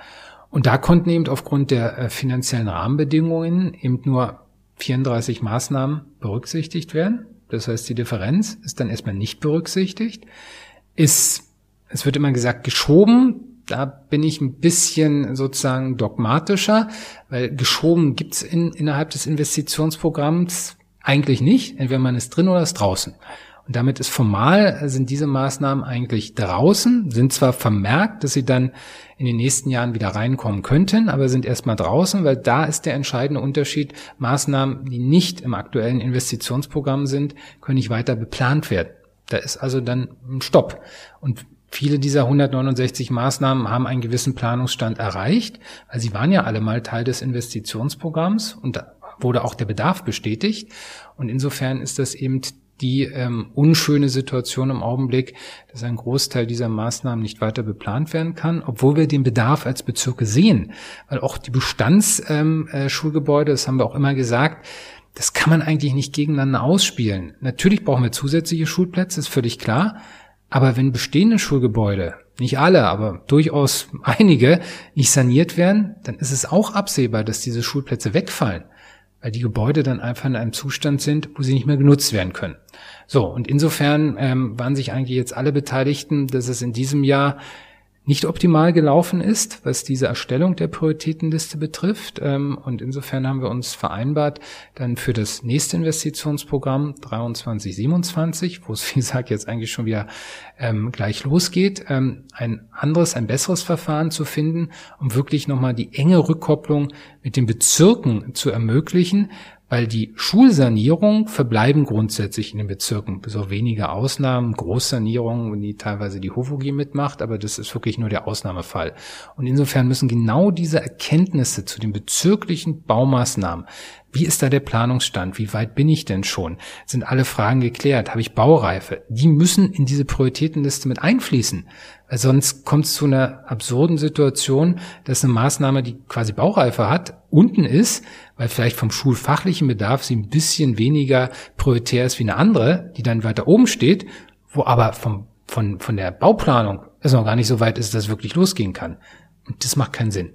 Und da konnten eben aufgrund der äh, finanziellen Rahmenbedingungen eben nur 34 Maßnahmen berücksichtigt werden. Das heißt, die Differenz ist dann erstmal nicht berücksichtigt. Ist, es wird immer gesagt, geschoben da bin ich ein bisschen sozusagen dogmatischer, weil geschoben gibt's in, innerhalb des Investitionsprogramms eigentlich nicht. Entweder man ist drin oder ist draußen. Und damit ist formal, sind diese Maßnahmen eigentlich draußen, sind zwar vermerkt, dass sie dann in den nächsten Jahren wieder reinkommen könnten, aber sind erstmal draußen, weil da ist der entscheidende Unterschied. Maßnahmen, die nicht im aktuellen Investitionsprogramm sind, können nicht weiter beplant werden. Da ist also dann ein Stopp. Und Viele dieser 169 Maßnahmen haben einen gewissen Planungsstand erreicht, weil sie waren ja alle mal Teil des Investitionsprogramms und da wurde auch der Bedarf bestätigt. Und insofern ist das eben die ähm, unschöne Situation im Augenblick, dass ein Großteil dieser Maßnahmen nicht weiter beplant werden kann, obwohl wir den Bedarf als Bezirke sehen. Weil auch die Bestandsschulgebäude, ähm, äh, das haben wir auch immer gesagt, das kann man eigentlich nicht gegeneinander ausspielen. Natürlich brauchen wir zusätzliche Schulplätze, ist völlig klar. Aber wenn bestehende Schulgebäude, nicht alle, aber durchaus einige, nicht saniert werden, dann ist es auch absehbar, dass diese Schulplätze wegfallen, weil die Gebäude dann einfach in einem Zustand sind, wo sie nicht mehr genutzt werden können. So, und insofern ähm, waren sich eigentlich jetzt alle Beteiligten, dass es in diesem Jahr nicht optimal gelaufen ist, was diese Erstellung der Prioritätenliste betrifft. Ähm, und insofern haben wir uns vereinbart, dann für das nächste Investitionsprogramm 23, 27, wo es, wie gesagt, jetzt eigentlich schon wieder ähm, gleich losgeht, ähm, ein anderes, ein besseres Verfahren zu finden, um wirklich nochmal die enge Rückkopplung mit den Bezirken zu ermöglichen, weil die Schulsanierung verbleiben grundsätzlich in den Bezirken, auf wenige Ausnahmen, Großsanierungen, die teilweise die HOVOG mitmacht, aber das ist wirklich nur der Ausnahmefall. Und insofern müssen genau diese Erkenntnisse zu den bezirklichen Baumaßnahmen wie ist da der Planungsstand? Wie weit bin ich denn schon? Sind alle Fragen geklärt? Habe ich Baureife? Die müssen in diese Prioritätenliste mit einfließen. Weil sonst kommt es zu einer absurden Situation, dass eine Maßnahme, die quasi Baureife hat, unten ist, weil vielleicht vom schulfachlichen Bedarf sie ein bisschen weniger prioritär ist wie eine andere, die dann weiter oben steht, wo aber vom, von, von der Bauplanung es noch gar nicht so weit ist, dass es wirklich losgehen kann. Und das macht keinen Sinn.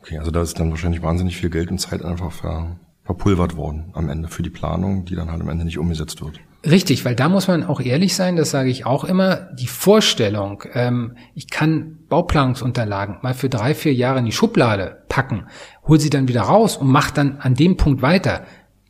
Okay, also da ist dann wahrscheinlich wahnsinnig viel Geld und Zeit einfach ver verpulvert worden am Ende für die Planung, die dann halt am Ende nicht umgesetzt wird. Richtig, weil da muss man auch ehrlich sein, das sage ich auch immer, die Vorstellung, ähm, ich kann Bauplanungsunterlagen mal für drei, vier Jahre in die Schublade packen, hol sie dann wieder raus und mach dann an dem Punkt weiter,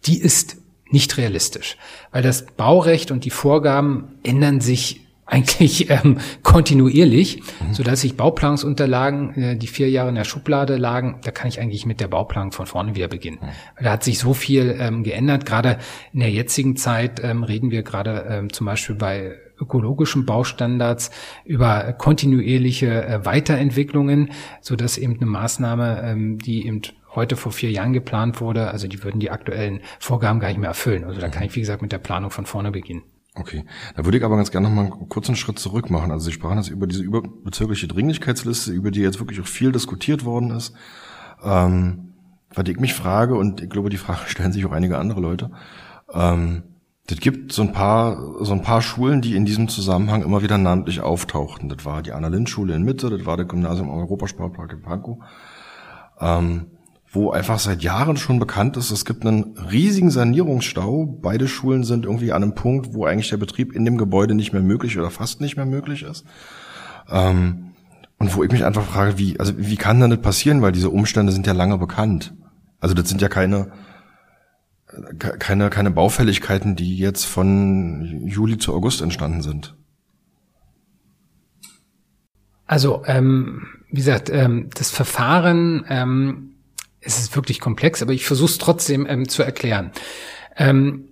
die ist nicht realistisch, weil das Baurecht und die Vorgaben ändern sich eigentlich ähm, kontinuierlich, mhm. so dass ich Bauplanungsunterlagen, äh, die vier Jahre in der Schublade lagen, da kann ich eigentlich mit der Bauplanung von vorne wieder beginnen. Mhm. Da hat sich so viel ähm, geändert. Gerade in der jetzigen Zeit ähm, reden wir gerade ähm, zum Beispiel bei ökologischen Baustandards über kontinuierliche äh, Weiterentwicklungen, so dass eben eine Maßnahme, ähm, die eben heute vor vier Jahren geplant wurde, also die würden die aktuellen Vorgaben gar nicht mehr erfüllen. Also da kann ich, wie gesagt, mit der Planung von vorne beginnen. Okay, da würde ich aber ganz gerne noch mal einen kurzen Schritt zurück machen. Also Sie sprachen jetzt über diese überbezirkliche Dringlichkeitsliste, über die jetzt wirklich auch viel diskutiert worden ist. Ähm, was ich mich frage, und ich glaube, die Frage stellen sich auch einige andere Leute, ähm, das gibt so ein paar, so ein paar Schulen, die in diesem Zusammenhang immer wieder namentlich auftauchten. Das war die Anna-Lind-Schule in Mitte, das war der Gymnasium Europasportpark in Pankow. Ähm, wo einfach seit Jahren schon bekannt ist, es gibt einen riesigen Sanierungsstau. Beide Schulen sind irgendwie an einem Punkt, wo eigentlich der Betrieb in dem Gebäude nicht mehr möglich oder fast nicht mehr möglich ist. Ähm, und wo ich mich einfach frage, wie, also wie kann denn das passieren? Weil diese Umstände sind ja lange bekannt. Also das sind ja keine, keine, keine Baufälligkeiten, die jetzt von Juli zu August entstanden sind. Also ähm, wie gesagt, ähm, das Verfahren ähm, es ist wirklich komplex, aber ich versuche es trotzdem ähm, zu erklären. Ähm,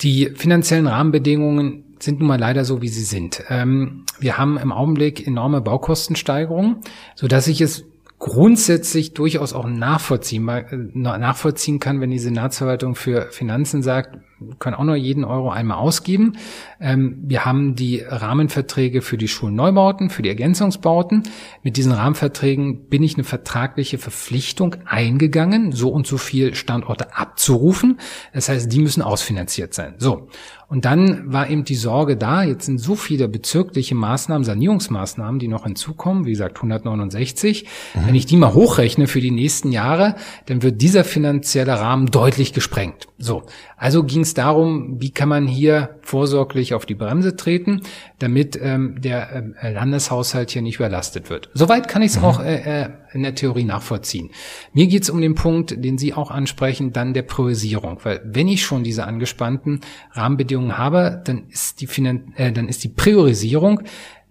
die finanziellen Rahmenbedingungen sind nun mal leider so, wie sie sind. Ähm, wir haben im Augenblick enorme Baukostensteigerungen, so dass ich es grundsätzlich durchaus auch nachvollziehen, äh, nachvollziehen kann, wenn die Senatsverwaltung für Finanzen sagt, können auch nur jeden Euro einmal ausgeben. Ähm, wir haben die Rahmenverträge für die Schulneubauten, für die Ergänzungsbauten. Mit diesen Rahmenverträgen bin ich eine vertragliche Verpflichtung eingegangen, so und so viel Standorte abzurufen. Das heißt, die müssen ausfinanziert sein. So. Und dann war eben die Sorge da, jetzt sind so viele bezirkliche Maßnahmen, Sanierungsmaßnahmen, die noch hinzukommen, wie gesagt 169. Mhm. Wenn ich die mal hochrechne für die nächsten Jahre, dann wird dieser finanzielle Rahmen deutlich gesprengt. So, also ging es darum, wie kann man hier vorsorglich auf die Bremse treten, damit ähm, der äh, Landeshaushalt hier nicht überlastet wird. Soweit kann ich es mhm. auch äh, äh, in der Theorie nachvollziehen. Mir geht es um den Punkt, den Sie auch ansprechen, dann der Priorisierung. Weil wenn ich schon diese angespannten Rahmenbedingungen habe, dann ist die, Finan äh, dann ist die Priorisierung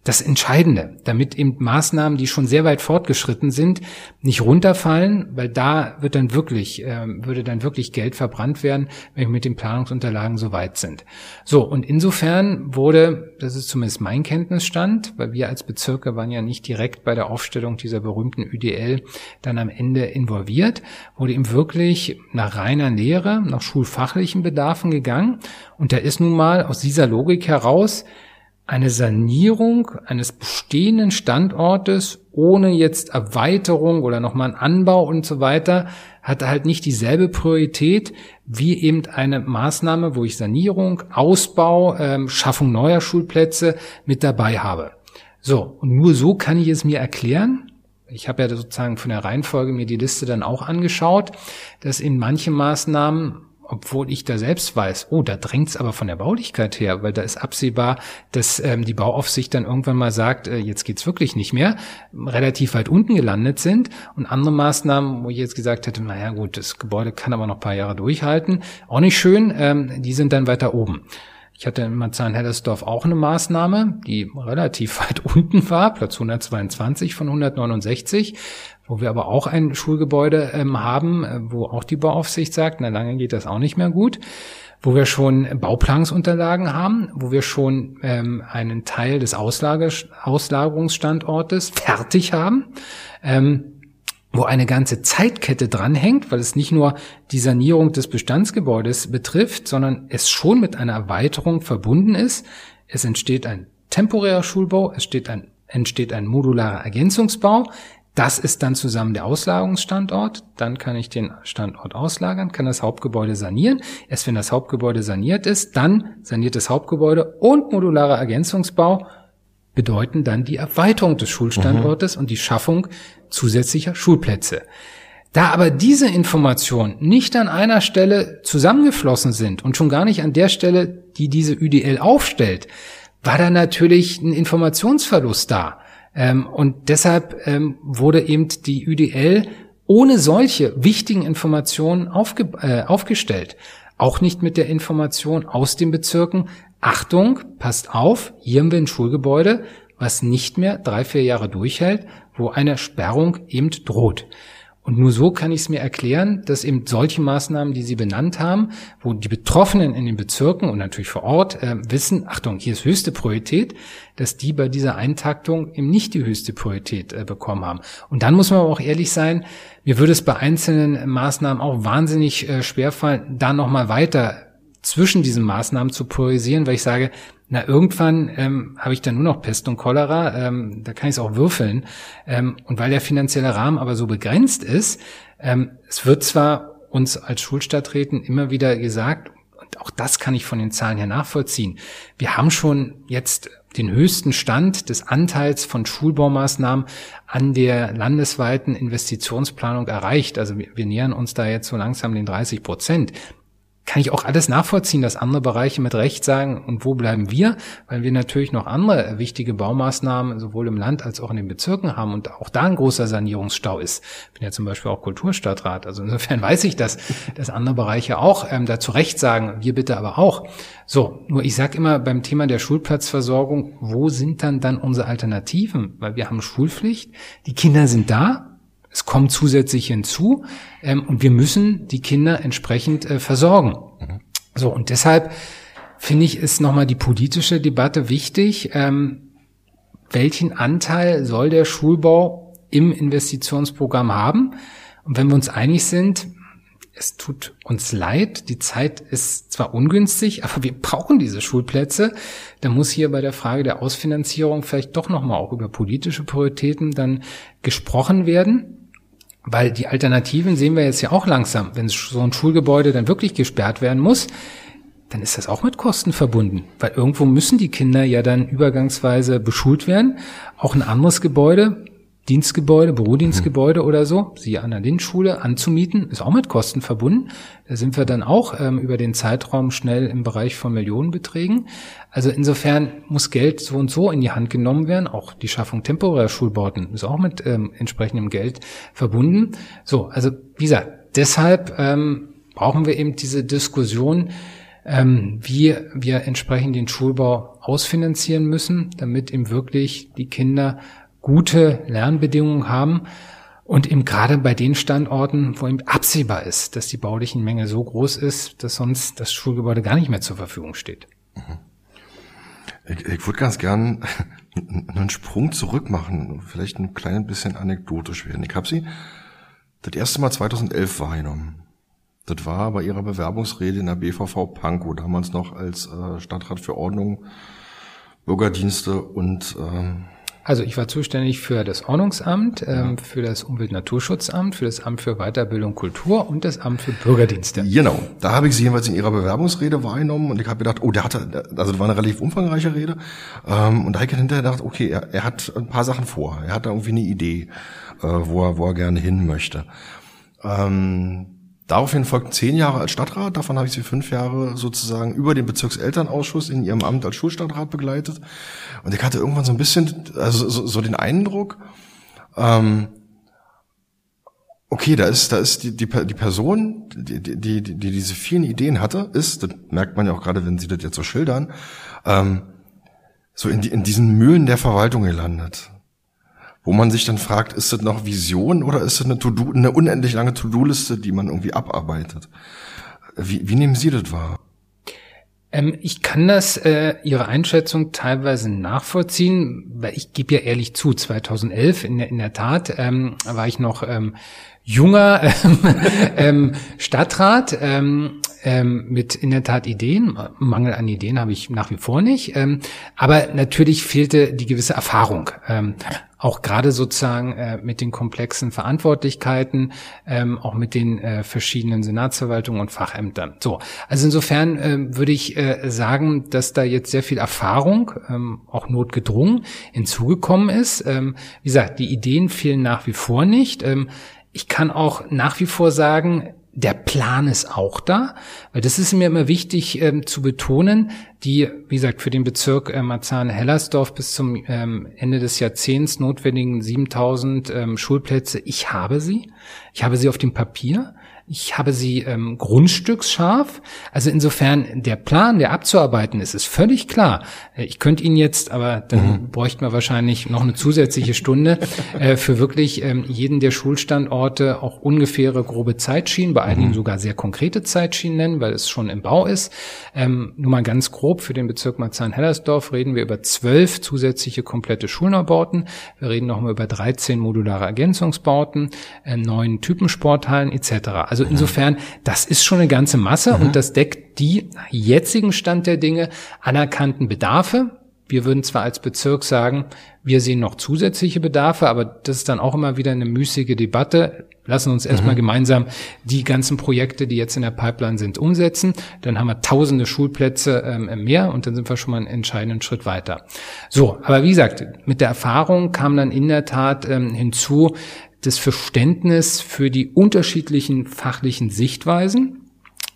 das Entscheidende, damit eben Maßnahmen, die schon sehr weit fortgeschritten sind, nicht runterfallen, weil da wird dann wirklich, äh, würde dann wirklich Geld verbrannt werden, wenn wir mit den Planungsunterlagen so weit sind. So, und insofern wurde, das ist zumindest mein Kenntnisstand, weil wir als Bezirke waren ja nicht direkt bei der Aufstellung dieser berühmten UDL dann am Ende involviert, wurde eben wirklich nach reiner Lehre, nach schulfachlichen Bedarfen gegangen. Und da ist nun mal aus dieser Logik heraus, eine Sanierung eines bestehenden Standortes ohne jetzt Erweiterung oder nochmal einen Anbau und so weiter hat halt nicht dieselbe Priorität wie eben eine Maßnahme, wo ich Sanierung, Ausbau, ähm, Schaffung neuer Schulplätze mit dabei habe. So, und nur so kann ich es mir erklären. Ich habe ja sozusagen von der Reihenfolge mir die Liste dann auch angeschaut, dass in manchen Maßnahmen obwohl ich da selbst weiß, oh, da drängt's aber von der Baulichkeit her, weil da ist absehbar, dass ähm, die Bauaufsicht dann irgendwann mal sagt, äh, jetzt geht's wirklich nicht mehr, relativ weit unten gelandet sind und andere Maßnahmen, wo ich jetzt gesagt hätte, naja gut, das Gebäude kann aber noch paar Jahre durchhalten, auch nicht schön, ähm, die sind dann weiter oben. Ich hatte in Marzahn-Hellersdorf auch eine Maßnahme, die relativ weit unten war, Platz 122 von 169 wo wir aber auch ein Schulgebäude ähm, haben, äh, wo auch die Bauaufsicht sagt, na lange geht das auch nicht mehr gut, wo wir schon Bauplanungsunterlagen haben, wo wir schon ähm, einen Teil des Auslager Auslagerungsstandortes fertig haben. Ähm, wo eine ganze Zeitkette dranhängt, weil es nicht nur die Sanierung des Bestandsgebäudes betrifft, sondern es schon mit einer Erweiterung verbunden ist. Es entsteht ein temporärer Schulbau, es steht ein, entsteht ein modularer Ergänzungsbau, das ist dann zusammen der Auslagerungsstandort. Dann kann ich den Standort auslagern, kann das Hauptgebäude sanieren. Erst wenn das Hauptgebäude saniert ist, dann saniert das Hauptgebäude und modularer Ergänzungsbau bedeuten dann die Erweiterung des Schulstandortes mhm. und die Schaffung zusätzlicher Schulplätze. Da aber diese Informationen nicht an einer Stelle zusammengeflossen sind und schon gar nicht an der Stelle, die diese UDL aufstellt, war da natürlich ein Informationsverlust da. Ähm, und deshalb ähm, wurde eben die UDL ohne solche wichtigen Informationen aufge äh, aufgestellt. Auch nicht mit der Information aus den Bezirken. Achtung, passt auf, hier haben wir ein Schulgebäude, was nicht mehr drei, vier Jahre durchhält, wo eine Sperrung eben droht. Und nur so kann ich es mir erklären, dass eben solche Maßnahmen, die Sie benannt haben, wo die Betroffenen in den Bezirken und natürlich vor Ort äh, wissen, Achtung, hier ist höchste Priorität, dass die bei dieser Eintaktung eben nicht die höchste Priorität äh, bekommen haben. Und dann muss man aber auch ehrlich sein, mir würde es bei einzelnen Maßnahmen auch wahnsinnig äh, schwerfallen, da nochmal weiter zwischen diesen Maßnahmen zu priorisieren, weil ich sage, na, irgendwann ähm, habe ich dann nur noch Pest und Cholera, ähm, da kann ich es auch würfeln. Ähm, und weil der finanzielle Rahmen aber so begrenzt ist, ähm, es wird zwar uns als Schulstadträten immer wieder gesagt, und auch das kann ich von den Zahlen her nachvollziehen, wir haben schon jetzt den höchsten Stand des Anteils von Schulbaumaßnahmen an der landesweiten Investitionsplanung erreicht. Also wir, wir nähern uns da jetzt so langsam den 30 Prozent. Kann ich auch alles nachvollziehen, dass andere Bereiche mit Recht sagen, und wo bleiben wir? Weil wir natürlich noch andere wichtige Baumaßnahmen sowohl im Land als auch in den Bezirken haben und auch da ein großer Sanierungsstau ist. Ich bin ja zum Beispiel auch Kulturstadtrat. Also insofern weiß ich, dass, dass andere Bereiche auch ähm, da Recht sagen, wir bitte aber auch. So, nur ich sage immer beim Thema der Schulplatzversorgung, wo sind dann dann unsere Alternativen? Weil wir haben Schulpflicht, die Kinder sind da, es kommt zusätzlich hinzu ähm, und wir müssen die Kinder entsprechend äh, versorgen. Mhm. So, und deshalb finde ich, ist nochmal die politische Debatte wichtig. Ähm, welchen Anteil soll der Schulbau im Investitionsprogramm haben? Und wenn wir uns einig sind, es tut uns leid, die Zeit ist zwar ungünstig, aber wir brauchen diese Schulplätze, dann muss hier bei der Frage der Ausfinanzierung vielleicht doch nochmal auch über politische Prioritäten dann gesprochen werden. Weil die Alternativen sehen wir jetzt ja auch langsam. Wenn so ein Schulgebäude dann wirklich gesperrt werden muss, dann ist das auch mit Kosten verbunden. Weil irgendwo müssen die Kinder ja dann übergangsweise beschult werden. Auch ein anderes Gebäude Dienstgebäude, Bürodienstgebäude mhm. oder so, siehe an der Lindschule, anzumieten, ist auch mit Kosten verbunden. Da sind wir dann auch ähm, über den Zeitraum schnell im Bereich von Millionenbeträgen. Also insofern muss Geld so und so in die Hand genommen werden. Auch die Schaffung temporärer Schulbauten ist auch mit ähm, entsprechendem Geld verbunden. So, also wie gesagt, deshalb ähm, brauchen wir eben diese Diskussion, ähm, wie wir entsprechend den Schulbau ausfinanzieren müssen, damit eben wirklich die Kinder gute Lernbedingungen haben und eben gerade bei den Standorten, wo eben absehbar ist, dass die baulichen Menge so groß ist, dass sonst das Schulgebäude gar nicht mehr zur Verfügung steht. Ich, ich würde ganz gern einen Sprung zurück machen, vielleicht ein klein bisschen anekdotisch werden. Ich habe sie das erste Mal 2011 wahrgenommen. Das war bei ihrer Bewerbungsrede in der BVV Pankow, damals noch als äh, Stadtrat für Ordnung, Bürgerdienste und äh, also ich war zuständig für das Ordnungsamt, ähm, ja. für das Umwelt-Naturschutzamt, für das Amt für Weiterbildung Kultur und das Amt für Bürgerdienste. Genau, da habe ich sie jeweils in ihrer Bewerbungsrede wahrgenommen und ich habe gedacht, oh, der hatte, also das war eine relativ umfangreiche Rede ähm, und da habe ich hinterher gedacht, okay, er, er hat ein paar Sachen vor, er hat da irgendwie eine Idee, äh, wo, er, wo er gerne hin möchte. Ähm, Daraufhin folgten zehn Jahre als Stadtrat. Davon habe ich sie fünf Jahre sozusagen über den Bezirkselternausschuss in ihrem Amt als Schulstadtrat begleitet. Und ich hatte irgendwann so ein bisschen, also so, so den Eindruck, ähm, okay, da ist, da ist die, die, die Person, die, die, die, die diese vielen Ideen hatte, ist, das merkt man ja auch gerade, wenn Sie das jetzt so schildern, ähm, so in, die, in diesen Mühlen der Verwaltung gelandet wo man sich dann fragt, ist das noch Vision oder ist das eine, To-Do, eine unendlich lange To-Do-Liste, die man irgendwie abarbeitet? Wie, wie nehmen Sie das wahr? Ähm, ich kann das, äh, Ihre Einschätzung teilweise nachvollziehen, weil ich gebe ja ehrlich zu, 2011 in der, in der Tat ähm, war ich noch ähm, junger ähm, ähm, Stadtrat ähm, ähm, mit in der Tat Ideen. Mangel an Ideen habe ich nach wie vor nicht. Ähm, aber natürlich fehlte die gewisse Erfahrung. Ähm, auch gerade sozusagen äh, mit den komplexen Verantwortlichkeiten, ähm, auch mit den äh, verschiedenen Senatsverwaltungen und Fachämtern. So, also insofern äh, würde ich äh, sagen, dass da jetzt sehr viel Erfahrung, ähm, auch notgedrungen, hinzugekommen ist. Ähm, wie gesagt, die Ideen fehlen nach wie vor nicht. Ähm, ich kann auch nach wie vor sagen, der Plan ist auch da, weil das ist mir immer wichtig ähm, zu betonen. Die, wie gesagt, für den Bezirk äh, Marzahn-Hellersdorf bis zum ähm, Ende des Jahrzehnts notwendigen 7000 ähm, Schulplätze, ich habe sie. Ich habe sie auf dem Papier. Ich habe sie ähm, grundstücksscharf. Also insofern der Plan, der abzuarbeiten ist, ist völlig klar. Äh, ich könnte Ihnen jetzt, aber dann mhm. bräuchten wir wahrscheinlich noch eine zusätzliche Stunde äh, für wirklich ähm, jeden der Schulstandorte auch ungefähre grobe Zeitschienen, bei einigen mhm. sogar sehr konkrete Zeitschienen nennen, weil es schon im Bau ist. Ähm, nur mal ganz grob für den Bezirk Marzahn-Hellersdorf reden wir über zwölf zusätzliche komplette Schulneubauten. Wir reden nochmal über 13 modulare Ergänzungsbauten, äh, neun Typensporthallen etc. Also also insofern, das ist schon eine ganze Masse mhm. und das deckt die jetzigen Stand der Dinge anerkannten Bedarfe. Wir würden zwar als Bezirk sagen, wir sehen noch zusätzliche Bedarfe, aber das ist dann auch immer wieder eine müßige Debatte. Lassen uns erstmal mhm. gemeinsam die ganzen Projekte, die jetzt in der Pipeline sind, umsetzen. Dann haben wir tausende Schulplätze ähm, mehr und dann sind wir schon mal einen entscheidenden Schritt weiter. So, aber wie gesagt, mit der Erfahrung kam dann in der Tat ähm, hinzu, das Verständnis für die unterschiedlichen fachlichen Sichtweisen.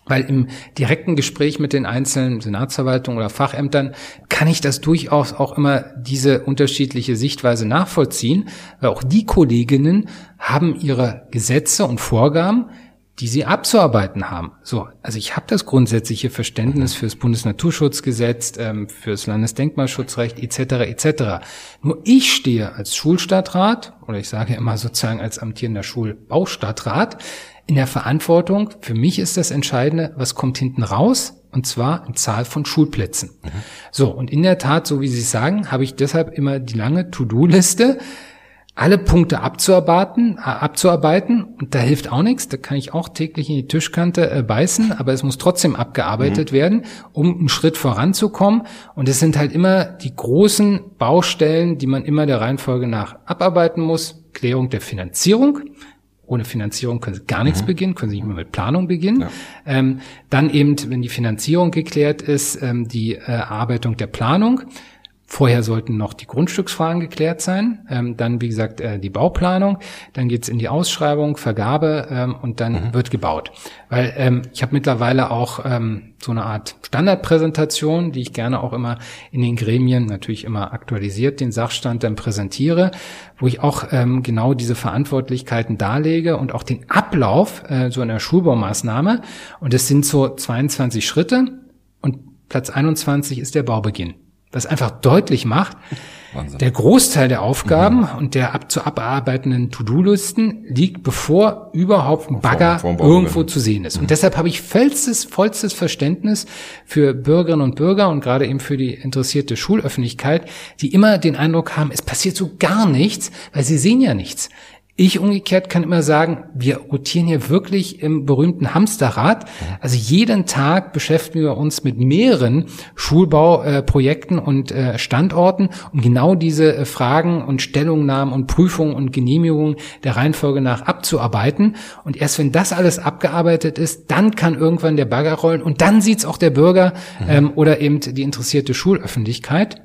Weil im direkten Gespräch mit den einzelnen Senatsverwaltungen oder Fachämtern kann ich das durchaus auch immer diese unterschiedliche Sichtweise nachvollziehen, weil auch die Kolleginnen haben ihre Gesetze und Vorgaben, die sie abzuarbeiten haben. So, also ich habe das grundsätzliche Verständnis fürs Bundesnaturschutzgesetz, ähm, fürs Landesdenkmalschutzrecht etc. etc. Nur ich stehe als Schulstadtrat oder ich sage immer sozusagen als amtierender Schulbaustadtrat in der Verantwortung. Für mich ist das Entscheidende, was kommt hinten raus und zwar in Zahl von Schulplätzen. Mhm. So und in der Tat, so wie Sie sagen, habe ich deshalb immer die lange To-Do-Liste alle Punkte abzuarbeiten, äh, abzuarbeiten. Und da hilft auch nichts. Da kann ich auch täglich in die Tischkante äh, beißen, aber es muss trotzdem abgearbeitet mhm. werden, um einen Schritt voranzukommen. Und es sind halt immer die großen Baustellen, die man immer der Reihenfolge nach abarbeiten muss. Klärung der Finanzierung. Ohne Finanzierung können Sie gar nichts mhm. beginnen, können Sie nicht mehr mit Planung beginnen. Ja. Ähm, dann eben, wenn die Finanzierung geklärt ist, ähm, die äh, Erarbeitung der Planung. Vorher sollten noch die Grundstücksfragen geklärt sein, ähm, dann wie gesagt äh, die Bauplanung, dann geht's in die Ausschreibung, Vergabe ähm, und dann mhm. wird gebaut. Weil ähm, ich habe mittlerweile auch ähm, so eine Art Standardpräsentation, die ich gerne auch immer in den Gremien natürlich immer aktualisiert den Sachstand dann präsentiere, wo ich auch ähm, genau diese Verantwortlichkeiten darlege und auch den Ablauf äh, so einer Schulbaumaßnahme. Und es sind so 22 Schritte und Platz 21 ist der Baubeginn was einfach deutlich macht, Wahnsinn. der Großteil der Aufgaben mhm. und der ab zu abarbeitenden To-Do-Listen liegt, bevor überhaupt ein Bagger vor, vor irgendwo zu sehen ist. Mhm. Und deshalb habe ich vollstes, vollstes Verständnis für Bürgerinnen und Bürger und gerade eben für die interessierte Schulöffentlichkeit, die immer den Eindruck haben, es passiert so gar nichts, weil sie sehen ja nichts. Ich umgekehrt kann immer sagen, wir rotieren hier wirklich im berühmten Hamsterrad. Also jeden Tag beschäftigen wir uns mit mehreren Schulbauprojekten und äh, Standorten, um genau diese äh, Fragen und Stellungnahmen und Prüfungen und Genehmigungen der Reihenfolge nach abzuarbeiten. Und erst wenn das alles abgearbeitet ist, dann kann irgendwann der Bagger rollen und dann sieht's auch der Bürger ähm, oder eben die interessierte Schulöffentlichkeit.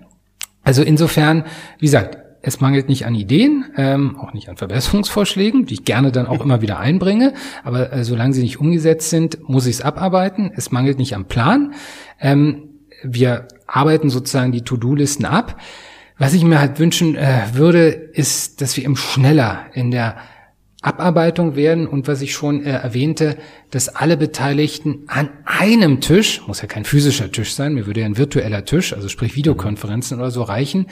Also insofern, wie gesagt, es mangelt nicht an Ideen, ähm, auch nicht an Verbesserungsvorschlägen, die ich gerne dann auch immer wieder einbringe. Aber äh, solange sie nicht umgesetzt sind, muss ich es abarbeiten. Es mangelt nicht am Plan. Ähm, wir arbeiten sozusagen die To-Do-Listen ab. Was ich mir halt wünschen äh, würde, ist, dass wir eben schneller in der Abarbeitung werden und was ich schon äh, erwähnte, dass alle Beteiligten an einem Tisch, muss ja kein physischer Tisch sein, mir würde ja ein virtueller Tisch, also sprich Videokonferenzen oder so reichen,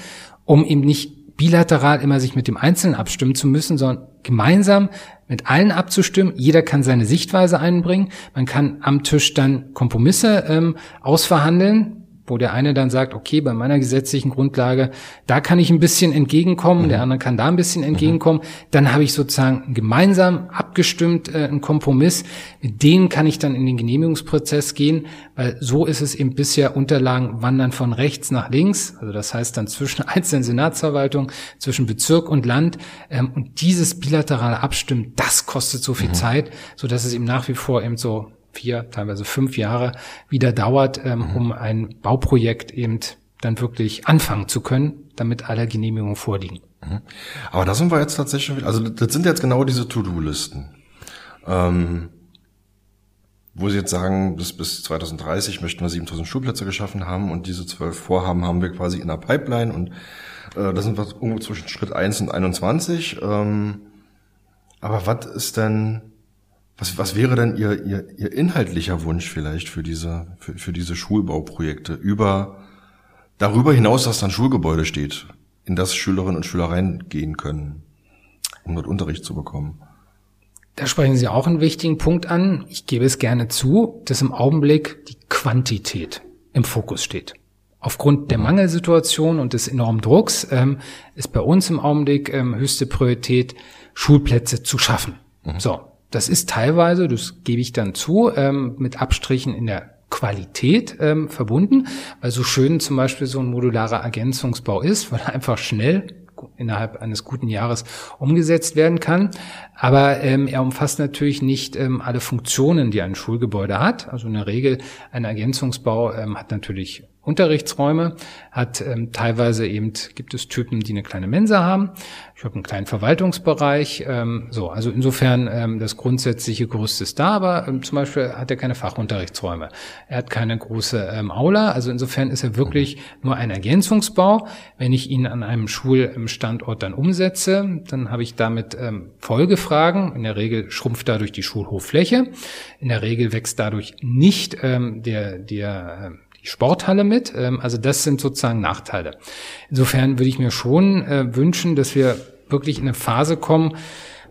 um eben nicht bilateral immer sich mit dem Einzelnen abstimmen zu müssen, sondern gemeinsam mit allen abzustimmen. Jeder kann seine Sichtweise einbringen. Man kann am Tisch dann Kompromisse ähm, ausverhandeln, wo der eine dann sagt, okay, bei meiner gesetzlichen Grundlage, da kann ich ein bisschen entgegenkommen, mhm. der andere kann da ein bisschen mhm. entgegenkommen, dann habe ich sozusagen gemeinsam abgestimmt äh, einen Kompromiss, mit denen kann ich dann in den Genehmigungsprozess gehen, weil so ist es eben bisher Unterlagen wandern von rechts nach links, also das heißt dann zwischen einzelnen Senatsverwaltungen, zwischen Bezirk und Land ähm, und dieses bilaterale Abstimmen, das kostet so viel mhm. Zeit, so dass es eben nach wie vor eben so vier, teilweise fünf Jahre wieder dauert, ähm, mhm. um ein Bauprojekt eben dann wirklich anfangen zu können, damit alle Genehmigungen vorliegen. Mhm. Aber da sind wir jetzt tatsächlich, also das sind jetzt genau diese To-Do-Listen. Ähm, wo Sie jetzt sagen, bis, bis 2030 möchten wir 7000 Schulplätze geschaffen haben und diese zwölf Vorhaben haben wir quasi in der Pipeline und äh, da sind wir irgendwo zwischen Schritt 1 und 21. Ähm, aber was ist denn, was, was wäre denn Ihr, Ihr, Ihr inhaltlicher Wunsch vielleicht für diese, für, für diese Schulbauprojekte über, darüber hinaus, dass dann Schulgebäude steht, in das Schülerinnen und Schüler reingehen können, um dort Unterricht zu bekommen? Da sprechen Sie auch einen wichtigen Punkt an. Ich gebe es gerne zu, dass im Augenblick die Quantität im Fokus steht. Aufgrund der Mangelsituation und des enormen Drucks ähm, ist bei uns im Augenblick ähm, höchste Priorität, Schulplätze zu schaffen. Mhm. So, das ist teilweise, das gebe ich dann zu, ähm, mit Abstrichen in der Qualität ähm, verbunden, weil so schön zum Beispiel so ein modularer Ergänzungsbau ist, weil er einfach schnell innerhalb eines guten Jahres umgesetzt werden kann. Aber ähm, er umfasst natürlich nicht ähm, alle Funktionen, die ein Schulgebäude hat. Also in der Regel ein Ergänzungsbau ähm, hat natürlich Unterrichtsräume, hat ähm, teilweise eben, gibt es Typen, die eine kleine Mensa haben. Ich habe einen kleinen Verwaltungsbereich. Ähm, so, also insofern ähm, das grundsätzliche Gerüst ist da, aber ähm, zum Beispiel hat er keine Fachunterrichtsräume. Er hat keine große ähm, Aula. Also insofern ist er wirklich nur ein Ergänzungsbau. Wenn ich ihn an einem Schulstandort dann umsetze, dann habe ich damit ähm, Folgefragen. In der Regel schrumpft dadurch die Schulhoffläche. In der Regel wächst dadurch nicht ähm, der, der äh, die Sporthalle mit. Ähm, also das sind sozusagen Nachteile. Insofern würde ich mir schon äh, wünschen, dass wir wirklich in eine Phase kommen,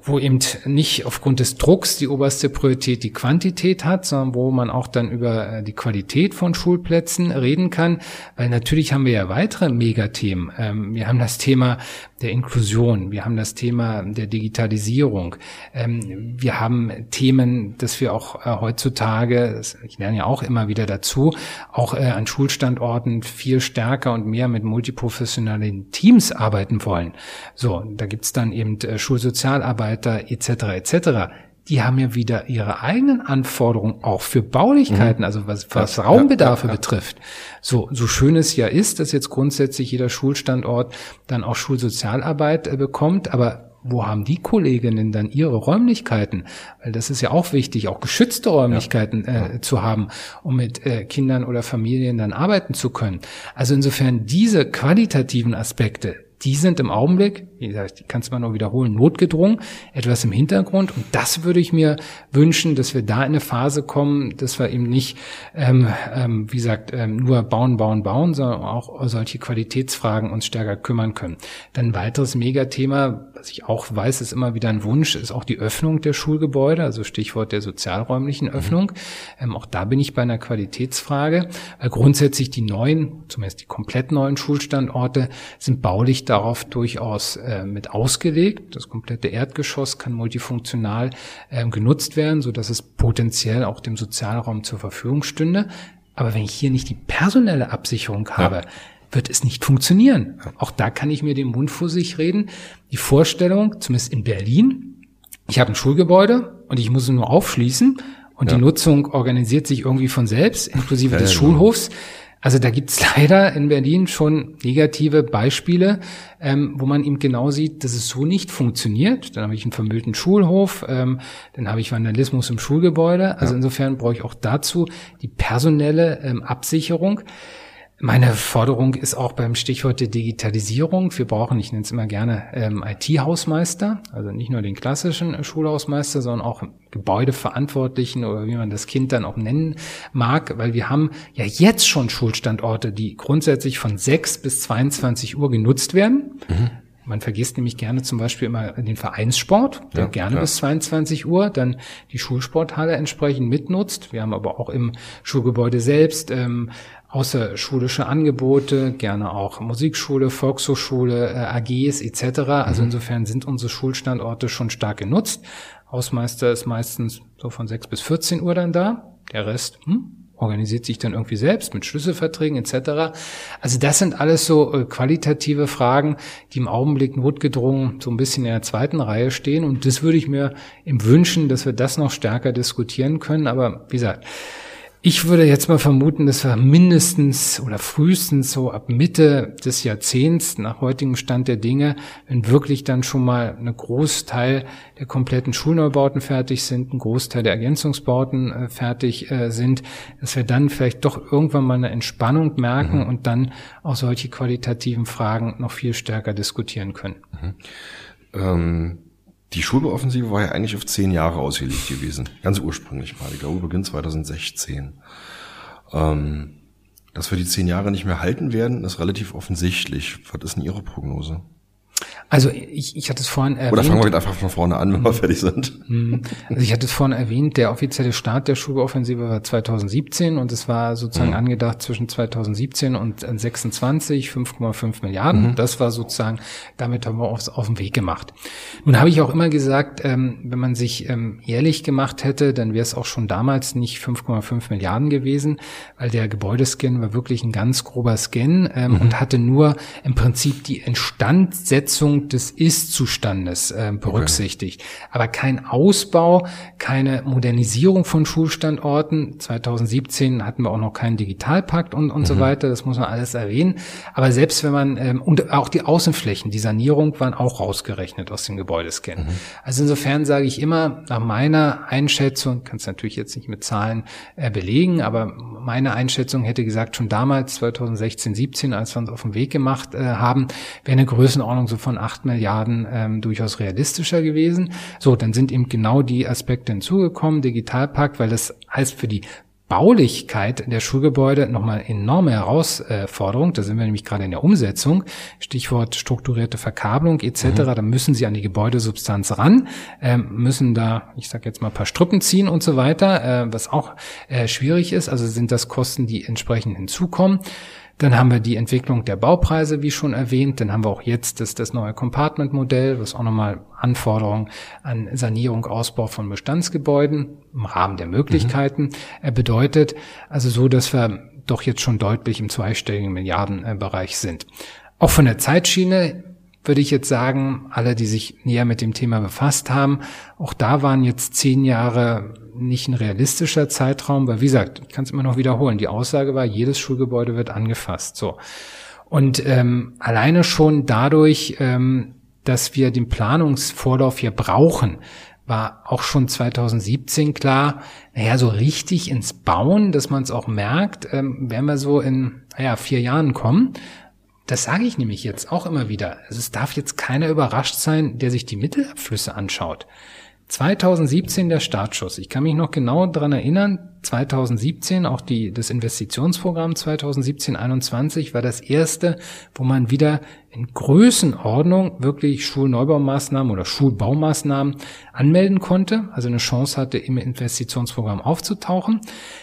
wo eben nicht aufgrund des Drucks die oberste Priorität die Quantität hat, sondern wo man auch dann über äh, die Qualität von Schulplätzen reden kann, weil natürlich haben wir ja weitere Megathemen. Ähm, wir haben das Thema der Inklusion, wir haben das Thema der Digitalisierung, ähm, wir haben Themen, dass wir auch äh, heutzutage, ich lerne ja auch immer wieder dazu, auch äh, an Schulstandorten viel stärker und mehr mit multiprofessionellen Teams arbeiten wollen. So, da gibt's dann eben Schulsozialarbeit, Mitarbeiter etc. etc., die haben ja wieder ihre eigenen Anforderungen auch für Baulichkeiten, mhm. also was, was ja, Raumbedarfe ja, ja, betrifft. So, so schön es ja ist, dass jetzt grundsätzlich jeder Schulstandort dann auch Schulsozialarbeit äh, bekommt, aber wo haben die Kolleginnen dann ihre Räumlichkeiten? Weil das ist ja auch wichtig, auch geschützte Räumlichkeiten äh, zu haben, um mit äh, Kindern oder Familien dann arbeiten zu können. Also insofern diese qualitativen Aspekte, die sind im Augenblick, wie gesagt, ich kann es mal nur wiederholen, notgedrungen, etwas im Hintergrund. Und das würde ich mir wünschen, dass wir da in eine Phase kommen, dass wir eben nicht, ähm, ähm, wie gesagt, ähm, nur bauen, bauen, bauen, sondern auch solche Qualitätsfragen uns stärker kümmern können. Dann ein weiteres Megathema, was ich auch weiß, ist immer wieder ein Wunsch, ist auch die Öffnung der Schulgebäude, also Stichwort der sozialräumlichen Öffnung. Mhm. Ähm, auch da bin ich bei einer Qualitätsfrage, weil grundsätzlich die neuen, zumindest die komplett neuen Schulstandorte, sind baulich darauf durchaus äh, mit ausgelegt. Das komplette Erdgeschoss kann multifunktional äh, genutzt werden, so dass es potenziell auch dem Sozialraum zur Verfügung stünde. Aber wenn ich hier nicht die personelle Absicherung habe, ja. Wird es nicht funktionieren. Auch da kann ich mir den Mund vor sich reden. Die Vorstellung, zumindest in Berlin, ich habe ein Schulgebäude und ich muss es nur aufschließen und ja. die Nutzung organisiert sich irgendwie von selbst, inklusive ja, des genau. Schulhofs. Also da gibt's leider in Berlin schon negative Beispiele, ähm, wo man eben genau sieht, dass es so nicht funktioniert. Dann habe ich einen vermüllten Schulhof, ähm, dann habe ich Vandalismus im Schulgebäude. Also ja. insofern brauche ich auch dazu die personelle ähm, Absicherung. Meine Forderung ist auch beim Stichwort der Digitalisierung. Wir brauchen, ich nenne es immer gerne, ähm, IT-Hausmeister, also nicht nur den klassischen Schulhausmeister, sondern auch Gebäudeverantwortlichen oder wie man das Kind dann auch nennen mag, weil wir haben ja jetzt schon Schulstandorte, die grundsätzlich von 6 bis 22 Uhr genutzt werden. Mhm. Man vergisst nämlich gerne zum Beispiel immer den Vereinssport, der ja, gerne klar. bis 22 Uhr dann die Schulsporthalle entsprechend mitnutzt. Wir haben aber auch im Schulgebäude selbst ähm, außerschulische Angebote, gerne auch Musikschule, Volkshochschule, äh, AGs etc. Also mhm. insofern sind unsere Schulstandorte schon stark genutzt. Hausmeister ist meistens so von 6 bis 14 Uhr dann da. Der Rest hm, organisiert sich dann irgendwie selbst mit Schlüsselverträgen etc. Also das sind alles so äh, qualitative Fragen, die im Augenblick notgedrungen so ein bisschen in der zweiten Reihe stehen. Und das würde ich mir im wünschen, dass wir das noch stärker diskutieren können. Aber wie gesagt, ich würde jetzt mal vermuten, dass wir mindestens oder frühestens so ab Mitte des Jahrzehnts nach heutigem Stand der Dinge, wenn wirklich dann schon mal ein Großteil der kompletten Schulneubauten fertig sind, ein Großteil der Ergänzungsbauten äh, fertig äh, sind, dass wir dann vielleicht doch irgendwann mal eine Entspannung merken mhm. und dann auch solche qualitativen Fragen noch viel stärker diskutieren können. Mhm. Ähm die Schulbeoffensive war ja eigentlich auf zehn Jahre ausgelegt gewesen. Ganz ursprünglich mal. Ich glaube, Beginn 2016. Ähm, dass wir die zehn Jahre nicht mehr halten werden, ist relativ offensichtlich. Was ist denn Ihre Prognose? Also ich, ich hatte es vorhin erwähnt. Oder fangen wir einfach von vorne an, wenn wir fertig sind. Hm. Also ich hatte es vorhin erwähnt, der offizielle Start der Schulbeoffensive war 2017 und es war sozusagen mhm. angedacht zwischen 2017 und 26 5,5 Milliarden. Mhm. Das war sozusagen, damit haben wir aufs, auf den Weg gemacht. Nun habe ich auch immer gesagt, ähm, wenn man sich ähm, ehrlich gemacht hätte, dann wäre es auch schon damals nicht 5,5 Milliarden gewesen, weil der Gebäudescan war wirklich ein ganz grober Scan ähm, mhm. und hatte nur im Prinzip die Instandsetzung Verbesserung des Ist-Zustandes äh, berücksichtigt. Okay. Aber kein Ausbau, keine Modernisierung von Schulstandorten. 2017 hatten wir auch noch keinen Digitalpakt und, und mhm. so weiter. Das muss man alles erwähnen. Aber selbst wenn man, ähm, und auch die Außenflächen, die Sanierung waren auch rausgerechnet aus dem Gebäudescan. Mhm. Also insofern sage ich immer, nach meiner Einschätzung, kann es natürlich jetzt nicht mit Zahlen äh, belegen, aber meine Einschätzung hätte gesagt, schon damals 2016, 17, als wir uns auf den Weg gemacht äh, haben, wäre eine Größenordnung so von acht Milliarden ähm, durchaus realistischer gewesen. So, dann sind eben genau die Aspekte hinzugekommen, Digitalpakt, weil das heißt für die Baulichkeit der Schulgebäude nochmal enorme Herausforderung. Da sind wir nämlich gerade in der Umsetzung. Stichwort strukturierte Verkabelung etc. Mhm. Da müssen sie an die Gebäudesubstanz ran, äh, müssen da, ich sage jetzt mal, ein paar Strippen ziehen und so weiter, äh, was auch äh, schwierig ist. Also sind das Kosten, die entsprechend hinzukommen. Dann haben wir die Entwicklung der Baupreise, wie schon erwähnt. Dann haben wir auch jetzt das, das neue Compartment-Modell, was auch nochmal Anforderungen an Sanierung, Ausbau von Bestandsgebäuden im Rahmen der Möglichkeiten mhm. bedeutet. Also so, dass wir doch jetzt schon deutlich im zweistelligen Milliardenbereich sind. Auch von der Zeitschiene würde ich jetzt sagen, alle, die sich näher mit dem Thema befasst haben, auch da waren jetzt zehn Jahre nicht ein realistischer Zeitraum, weil wie gesagt, ich kann es immer noch wiederholen, die Aussage war, jedes Schulgebäude wird angefasst. So. Und ähm, alleine schon dadurch, ähm, dass wir den Planungsvorlauf hier brauchen, war auch schon 2017 klar, naja, so richtig ins Bauen, dass man es auch merkt, ähm, werden wir so in naja, vier Jahren kommen. Das sage ich nämlich jetzt auch immer wieder. Also es darf jetzt keiner überrascht sein, der sich die Mittelabflüsse anschaut. 2017 der Startschuss. Ich kann mich noch genau dran erinnern, 2017, auch die, das Investitionsprogramm 2017-21 war das erste, wo man wieder in Größenordnung wirklich Schulneubaumaßnahmen oder Schulbaumaßnahmen anmelden konnte, also eine Chance hatte, im Investitionsprogramm aufzutauchen.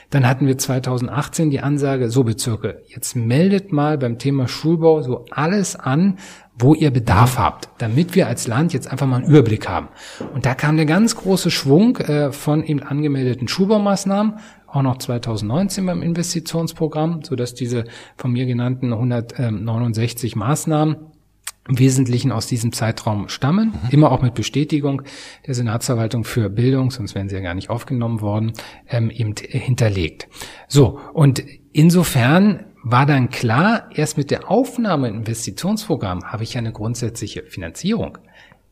Dann hatten wir 2018 die Ansage, so Bezirke, jetzt meldet mal beim Thema Schulbau so alles an, wo ihr Bedarf habt, damit wir als Land jetzt einfach mal einen Überblick haben. Und da kam der ganz große Schwung äh, von eben angemeldeten Schulbaumaßnahmen, auch noch 2019 beim Investitionsprogramm, so dass diese von mir genannten 169 Maßnahmen im Wesentlichen aus diesem Zeitraum stammen, mhm. immer auch mit Bestätigung der Senatsverwaltung für Bildung, sonst wären sie ja gar nicht aufgenommen worden, ähm, eben hinterlegt. So, und insofern war dann klar, erst mit der Aufnahme im Investitionsprogramm habe ich ja eine grundsätzliche Finanzierung.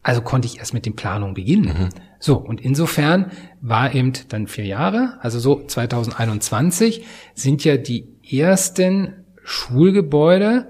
Also konnte ich erst mit den Planungen beginnen. Mhm. So, und insofern war eben dann vier Jahre, also so 2021 sind ja die ersten Schulgebäude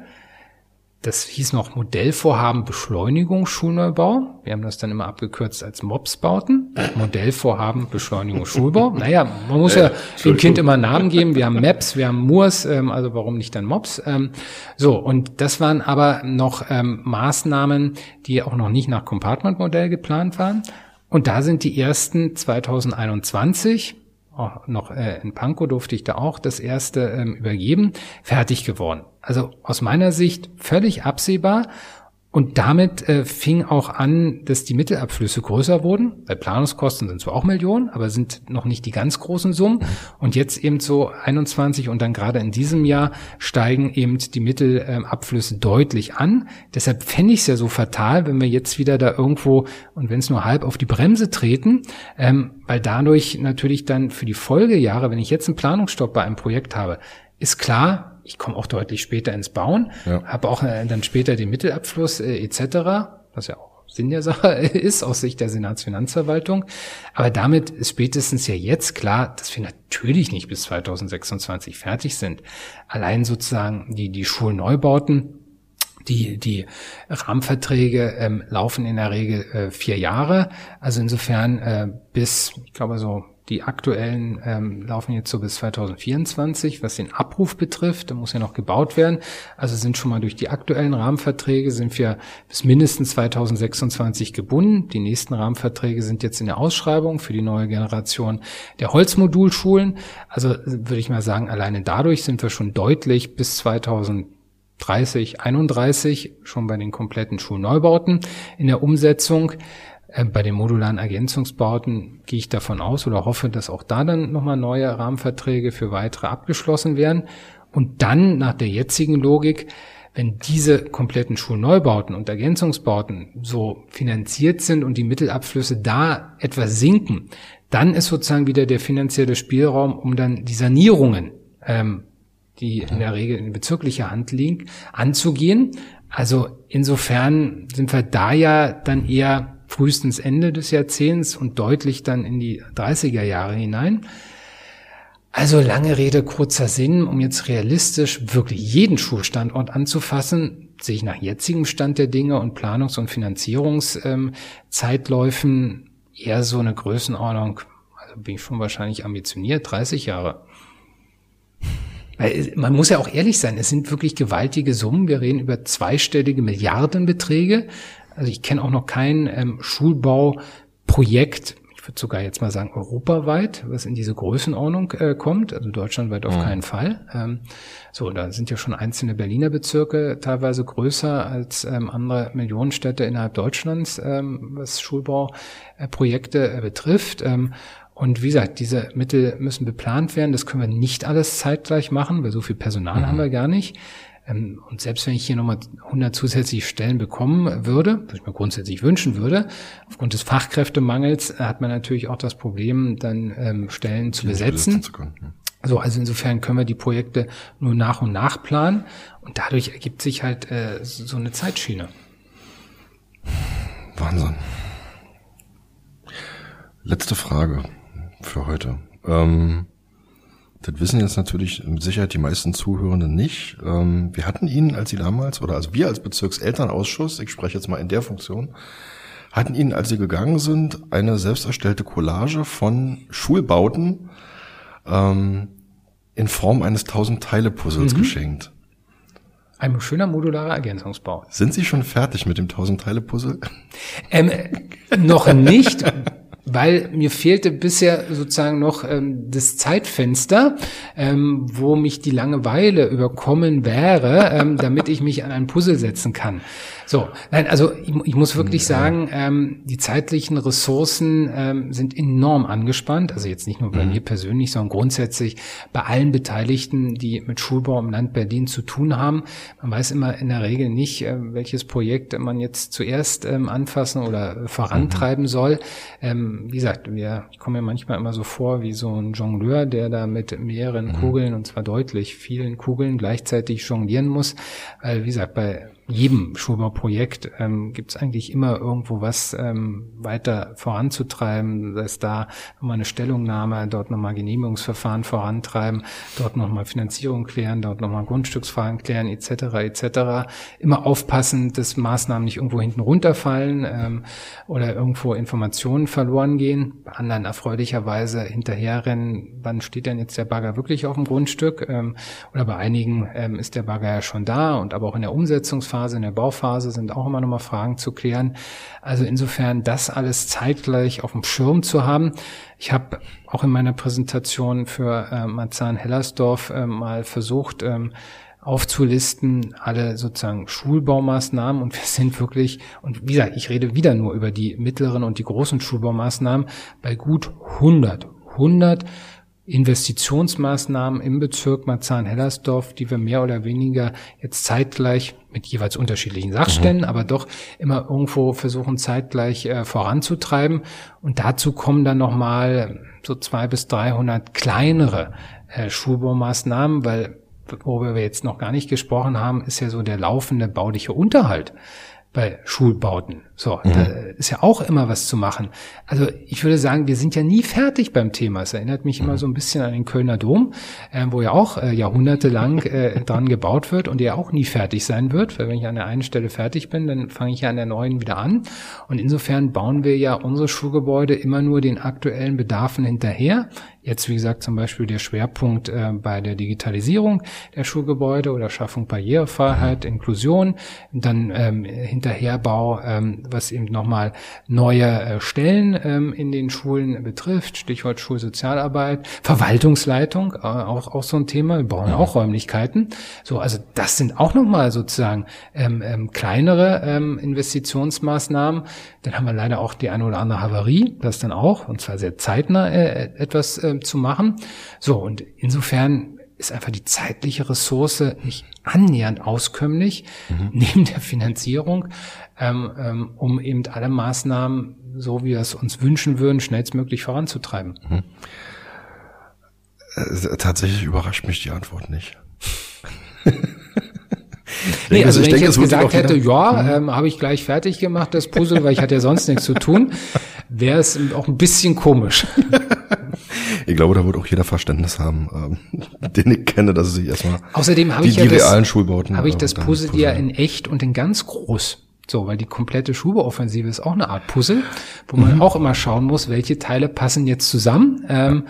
das hieß noch Modellvorhaben Beschleunigung Schulneubau. Wir haben das dann immer abgekürzt als MOPS-Bauten. Modellvorhaben Beschleunigung Schulbau. Naja, man muss ja dem Kind immer Namen geben. Wir haben MAPS, wir haben MURS, ähm, also warum nicht dann MOPS? Ähm, so, und das waren aber noch ähm, Maßnahmen, die auch noch nicht nach Compartment-Modell geplant waren. Und da sind die ersten 2021 auch noch äh, in Pankow durfte ich da auch das erste ähm, übergeben, fertig geworden. Also aus meiner Sicht völlig absehbar und damit äh, fing auch an, dass die Mittelabflüsse größer wurden. Bei Planungskosten sind zwar auch Millionen, aber sind noch nicht die ganz großen Summen. Und jetzt eben so 21 und dann gerade in diesem Jahr steigen eben die Mittelabflüsse deutlich an. Deshalb fände ich es ja so fatal, wenn wir jetzt wieder da irgendwo und wenn es nur halb auf die Bremse treten, ähm, weil dadurch natürlich dann für die Folgejahre, wenn ich jetzt einen Planungsstopp bei einem Projekt habe, ist klar, ich komme auch deutlich später ins Bauen, ja. habe auch äh, dann später den Mittelabfluss äh, etc., was ja auch Sinn der Sache ist aus Sicht der Senatsfinanzverwaltung. Aber damit ist spätestens ja jetzt klar, dass wir natürlich nicht bis 2026 fertig sind. Allein sozusagen die, die Schulneubauten, die, die Rahmenverträge ähm, laufen in der Regel äh, vier Jahre. Also insofern äh, bis, ich glaube so die aktuellen ähm, laufen jetzt so bis 2024, was den Abruf betrifft. Da muss ja noch gebaut werden. Also sind schon mal durch die aktuellen Rahmenverträge sind wir bis mindestens 2026 gebunden. Die nächsten Rahmenverträge sind jetzt in der Ausschreibung für die neue Generation der Holzmodulschulen. Also würde ich mal sagen, alleine dadurch sind wir schon deutlich bis 2030, 31 schon bei den kompletten Schulneubauten in der Umsetzung. Äh, bei den modularen Ergänzungsbauten gehe ich davon aus oder hoffe, dass auch da dann nochmal neue Rahmenverträge für weitere abgeschlossen werden. Und dann nach der jetzigen Logik Wenn diese kompletten Schulneubauten und Ergänzungsbauten so finanziert sind und die Mittelabflüsse da etwas sinken, dann ist sozusagen wieder der finanzielle Spielraum, um dann die Sanierungen, ähm, die in der Regel in bezirklicher Hand liegen, anzugehen. Also insofern sind wir da ja dann eher frühestens Ende des Jahrzehnts und deutlich dann in die 30er Jahre hinein. Also lange Rede, kurzer Sinn, um jetzt realistisch wirklich jeden Schulstandort anzufassen, sehe ich nach jetzigem Stand der Dinge und Planungs- und Finanzierungszeitläufen eher so eine Größenordnung, also bin ich schon wahrscheinlich ambitioniert, 30 Jahre. Man muss ja auch ehrlich sein, es sind wirklich gewaltige Summen. Wir reden über zweistellige Milliardenbeträge. Also ich kenne auch noch kein ähm, Schulbauprojekt, ich würde sogar jetzt mal sagen europaweit, was in diese Größenordnung äh, kommt, also deutschlandweit auf mhm. keinen Fall. Ähm, so, da sind ja schon einzelne Berliner Bezirke teilweise größer als ähm, andere Millionenstädte innerhalb Deutschlands, ähm, was Schulbauprojekte äh, betrifft. Ähm, und wie gesagt, diese Mittel müssen beplant werden. Das können wir nicht alles zeitgleich machen, weil so viel Personal mhm. haben wir gar nicht. Ähm, und selbst wenn ich hier nochmal 100 zusätzliche Stellen bekommen würde, was ich mir grundsätzlich wünschen würde, aufgrund des Fachkräftemangels hat man natürlich auch das Problem, dann ähm, Stellen zu besetzen. Zu können, ja. So, also insofern können wir die Projekte nur nach und nach planen und dadurch ergibt sich halt äh, so eine Zeitschiene. Wahnsinn. Letzte Frage für heute. Ähm, das wissen jetzt natürlich mit Sicherheit die meisten Zuhörenden nicht. Ähm, wir hatten Ihnen, als Sie damals, oder also wir als Bezirkselternausschuss, ich spreche jetzt mal in der Funktion, hatten Ihnen, als Sie gegangen sind, eine selbst erstellte Collage von Schulbauten ähm, in Form eines Tausend-Teile-Puzzles mhm. geschenkt. Ein schöner modularer Ergänzungsbau. Sind Sie schon fertig mit dem Tausend-Teile-Puzzle? Ähm, noch nicht. weil mir fehlte bisher sozusagen noch ähm, das Zeitfenster, ähm, wo mich die Langeweile überkommen wäre, ähm, damit ich mich an ein Puzzle setzen kann. So, nein, also ich, ich muss wirklich sagen, ähm, die zeitlichen Ressourcen ähm, sind enorm angespannt. Also jetzt nicht nur bei mhm. mir persönlich, sondern grundsätzlich bei allen Beteiligten, die mit Schulbau im Land Berlin zu tun haben. Man weiß immer in der Regel nicht, äh, welches Projekt man jetzt zuerst ähm, anfassen oder vorantreiben mhm. soll. Ähm, wie gesagt, wir, ich komme mir manchmal immer so vor wie so ein Jongleur, der da mit mehreren mhm. Kugeln und zwar deutlich vielen Kugeln gleichzeitig jonglieren muss. Weil, wie gesagt, bei jedem Schulbauprojekt ähm, gibt es eigentlich immer irgendwo was ähm, weiter voranzutreiben, sei es da nochmal eine Stellungnahme, dort nochmal Genehmigungsverfahren vorantreiben, dort nochmal Finanzierung klären, dort nochmal Grundstücksfragen klären, etc. etc. Immer aufpassen, dass Maßnahmen nicht irgendwo hinten runterfallen ähm, oder irgendwo Informationen verloren gehen. Bei anderen erfreulicherweise hinterherrennen, wann steht denn jetzt der Bagger wirklich auf dem Grundstück? Ähm, oder bei einigen ähm, ist der Bagger ja schon da und aber auch in der Umsetzungsphase Planungsphase, in der Bauphase sind auch immer noch mal Fragen zu klären. Also insofern das alles zeitgleich auf dem Schirm zu haben. Ich habe auch in meiner Präsentation für äh, Marzahn-Hellersdorf äh, mal versucht, ähm, aufzulisten, alle sozusagen Schulbaumaßnahmen und wir sind wirklich, und wie gesagt, ich rede wieder nur über die mittleren und die großen Schulbaumaßnahmen, bei gut 100, 100 Investitionsmaßnahmen im Bezirk Marzahn-Hellersdorf, die wir mehr oder weniger jetzt zeitgleich mit jeweils unterschiedlichen Sachständen, mhm. aber doch immer irgendwo versuchen zeitgleich äh, voranzutreiben. Und dazu kommen dann nochmal so zwei bis dreihundert kleinere äh, Schulbaumaßnahmen, weil worüber wir jetzt noch gar nicht gesprochen haben, ist ja so der laufende bauliche Unterhalt bei Schulbauten. So, mhm. da ist ja auch immer was zu machen. Also ich würde sagen, wir sind ja nie fertig beim Thema. Es erinnert mich mhm. immer so ein bisschen an den Kölner Dom, äh, wo ja auch äh, jahrhundertelang äh, dran gebaut wird und der auch nie fertig sein wird, weil wenn ich an der einen Stelle fertig bin, dann fange ich ja an der neuen wieder an. Und insofern bauen wir ja unsere Schulgebäude immer nur den aktuellen Bedarfen hinterher. Jetzt, wie gesagt, zum Beispiel der Schwerpunkt äh, bei der Digitalisierung der Schulgebäude oder Schaffung Barrierefreiheit, Inklusion, dann ähm, Hinterherbau, ähm, was eben nochmal neue äh, Stellen ähm, in den Schulen betrifft, Stichwort Schulsozialarbeit, Verwaltungsleitung, äh, auch, auch so ein Thema, wir brauchen ja auch Räumlichkeiten. So, also das sind auch nochmal sozusagen ähm, ähm, kleinere ähm, Investitionsmaßnahmen. Dann haben wir leider auch die eine oder andere Havarie, das dann auch, und zwar sehr zeitnah äh, etwas äh, zu machen. So, und insofern ist einfach die zeitliche Ressource nicht annähernd auskömmlich, mhm. neben der Finanzierung, ähm, ähm, um eben alle Maßnahmen, so wie wir es uns wünschen würden, schnellstmöglich voranzutreiben. Mhm. Äh, tatsächlich überrascht mich die Antwort nicht. nee, also ich wenn denke, ich jetzt gesagt hätte, ja, mhm. ähm, habe ich gleich fertig gemacht, das Puzzle, weil ich hatte ja sonst nichts zu tun, wäre es auch ein bisschen komisch. ich glaube, da wird auch jeder Verständnis haben, ähm, den ich kenne, dass es sich erstmal Außerdem habe ich ja die das, realen Schulbauten habe ich das Puzzle ja in echt und in ganz groß. So, weil die komplette Schulbauoffensive ist auch eine Art Puzzle, wo man mhm. auch immer schauen muss, welche Teile passen jetzt zusammen ähm,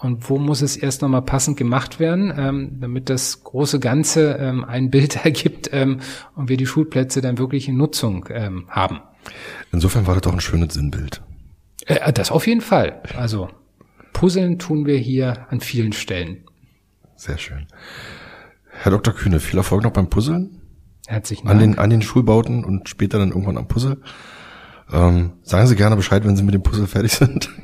und wo muss es erst nochmal passend gemacht werden, ähm, damit das große Ganze ähm, ein Bild ergibt ähm, und wir die Schulplätze dann wirklich in Nutzung ähm, haben. Insofern war das doch ein schönes Sinnbild. Äh, das auf jeden Fall. Also Puzzeln tun wir hier an vielen Stellen. Sehr schön. Herr Dr. Kühne, viel Erfolg noch beim Puzzeln. Herzlichen Dank. An den, an den Schulbauten und später dann irgendwann am Puzzle. Ähm, sagen Sie gerne Bescheid, wenn Sie mit dem Puzzle fertig sind.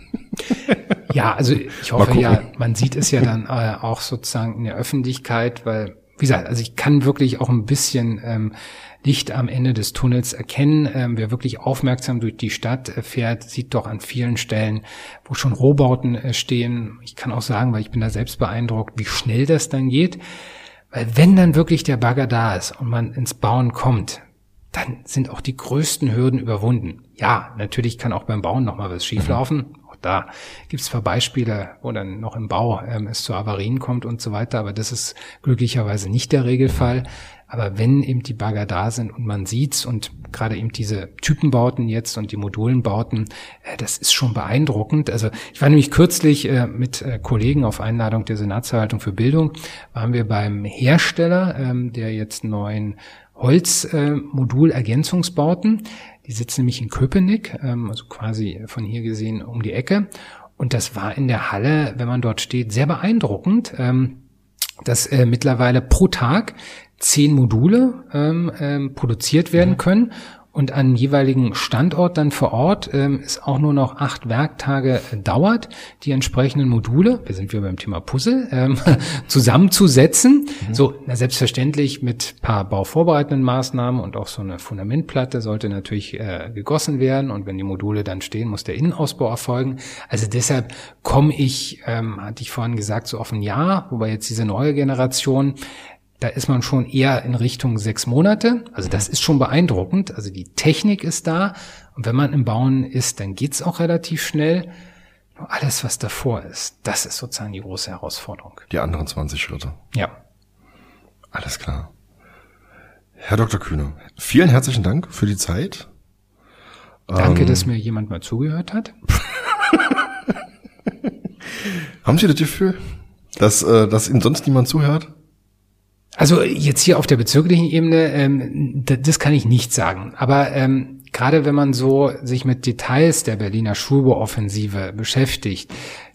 Ja, also ich hoffe ja, man sieht es ja dann äh, auch sozusagen in der Öffentlichkeit, weil, wie gesagt, also ich kann wirklich auch ein bisschen ähm, Licht am Ende des Tunnels erkennen. Ähm, wer wirklich aufmerksam durch die Stadt äh, fährt, sieht doch an vielen Stellen, wo schon Rohbauten äh, stehen. Ich kann auch sagen, weil ich bin da selbst beeindruckt, wie schnell das dann geht. Weil wenn dann wirklich der Bagger da ist und man ins Bauen kommt, dann sind auch die größten Hürden überwunden. Ja, natürlich kann auch beim Bauen noch mal was schieflaufen. Da gibt es zwar Beispiele, wo dann noch im Bau ähm, es zu Avarien kommt und so weiter, aber das ist glücklicherweise nicht der Regelfall. Aber wenn eben die Bagger da sind und man sieht's und gerade eben diese Typenbauten jetzt und die Modulenbauten, äh, das ist schon beeindruckend. Also ich war nämlich kürzlich äh, mit äh, Kollegen auf Einladung der Senatsverwaltung für Bildung, waren wir beim Hersteller, ähm, der jetzt neuen Holzmodulergänzungsbauten. Die sitzen nämlich in Köpenick, ähm, also quasi von hier gesehen um die Ecke. Und das war in der Halle, wenn man dort steht, sehr beeindruckend, ähm, dass äh, mittlerweile pro Tag zehn Module ähm, ähm, produziert werden mhm. können und an jeweiligen Standort dann vor Ort ähm, es auch nur noch acht Werktage dauert, die entsprechenden Module, wir sind wieder beim Thema Puzzle, ähm, zusammenzusetzen. Mhm. So, na, selbstverständlich mit paar bauvorbereitenden Maßnahmen und auch so eine Fundamentplatte sollte natürlich äh, gegossen werden und wenn die Module dann stehen, muss der Innenausbau erfolgen. Also deshalb komme ich, ähm, hatte ich vorhin gesagt, so auf ein Jahr, wobei jetzt diese neue Generation da ist man schon eher in Richtung sechs Monate. Also das ist schon beeindruckend. Also die Technik ist da. Und wenn man im Bauen ist, dann geht's auch relativ schnell. Nur alles, was davor ist, das ist sozusagen die große Herausforderung. Die anderen 20 Schritte. Ja. Alles klar. Herr Dr. Kühne, vielen herzlichen Dank für die Zeit. Danke, ähm, dass mir jemand mal zugehört hat. Haben Sie das Gefühl, dass, äh, dass Ihnen sonst niemand zuhört? Also jetzt hier auf der bezirklichen Ebene, ähm, das kann ich nicht sagen. Aber ähm, gerade wenn man so sich mit Details der Berliner Schulbauoffensive beschäftigt,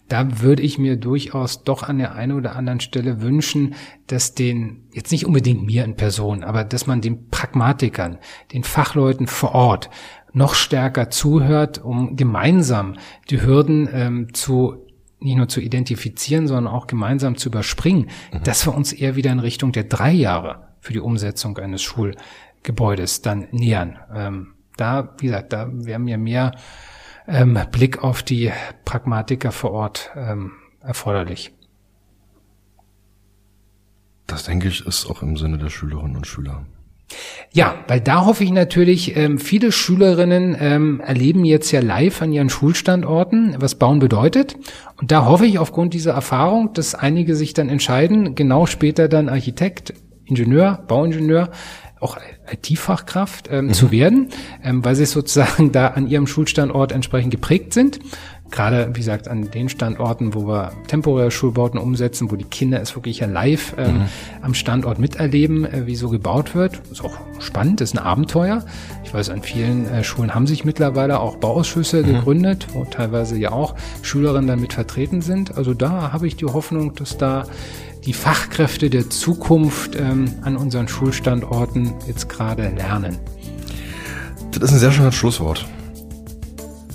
da würde ich mir durchaus doch an der einen oder anderen Stelle wünschen, dass den, jetzt nicht unbedingt mir in Person, aber dass man den Pragmatikern, den Fachleuten vor Ort noch stärker zuhört, um gemeinsam die Hürden ähm, zu nicht nur zu identifizieren, sondern auch gemeinsam zu überspringen, mhm. dass wir uns eher wieder in Richtung der drei Jahre für die Umsetzung eines Schulgebäudes dann nähern. Ähm, da, wie gesagt, da wäre mir mehr ähm, Blick auf die Pragmatiker vor Ort ähm, erforderlich. Das denke ich ist auch im Sinne der Schülerinnen und Schüler. Ja, weil da hoffe ich natürlich, ähm, viele Schülerinnen ähm, erleben jetzt ja live an ihren Schulstandorten, was Bauen bedeutet. Und da hoffe ich aufgrund dieser Erfahrung, dass einige sich dann entscheiden, genau später dann Architekt, Ingenieur, Bauingenieur, auch IT-Fachkraft ähm, mhm. zu werden, ähm, weil sie sozusagen da an ihrem Schulstandort entsprechend geprägt sind gerade, wie gesagt, an den Standorten, wo wir temporäre Schulbauten umsetzen, wo die Kinder es wirklich ja live ähm, mhm. am Standort miterleben, äh, wie so gebaut wird. Ist auch spannend, ist ein Abenteuer. Ich weiß, an vielen äh, Schulen haben sich mittlerweile auch Bauausschüsse mhm. gegründet, wo teilweise ja auch Schülerinnen damit vertreten sind. Also da habe ich die Hoffnung, dass da die Fachkräfte der Zukunft ähm, an unseren Schulstandorten jetzt gerade lernen. Das ist ein sehr schönes Schlusswort.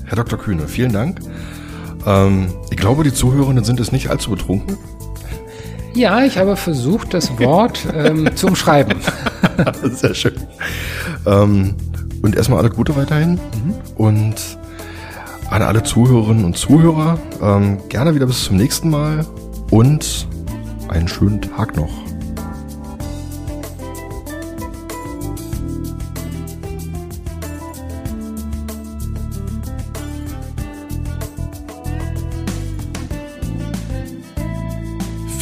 Herr Dr. Kühne, vielen Dank. Ähm, ich glaube, die Zuhörenden sind es nicht allzu betrunken. Ja, ich habe versucht, das Wort ähm, zu umschreiben. Sehr schön. Ähm, und erstmal alles Gute weiterhin. Mhm. Und an alle Zuhörerinnen und Zuhörer, ähm, gerne wieder bis zum nächsten Mal und einen schönen Tag noch.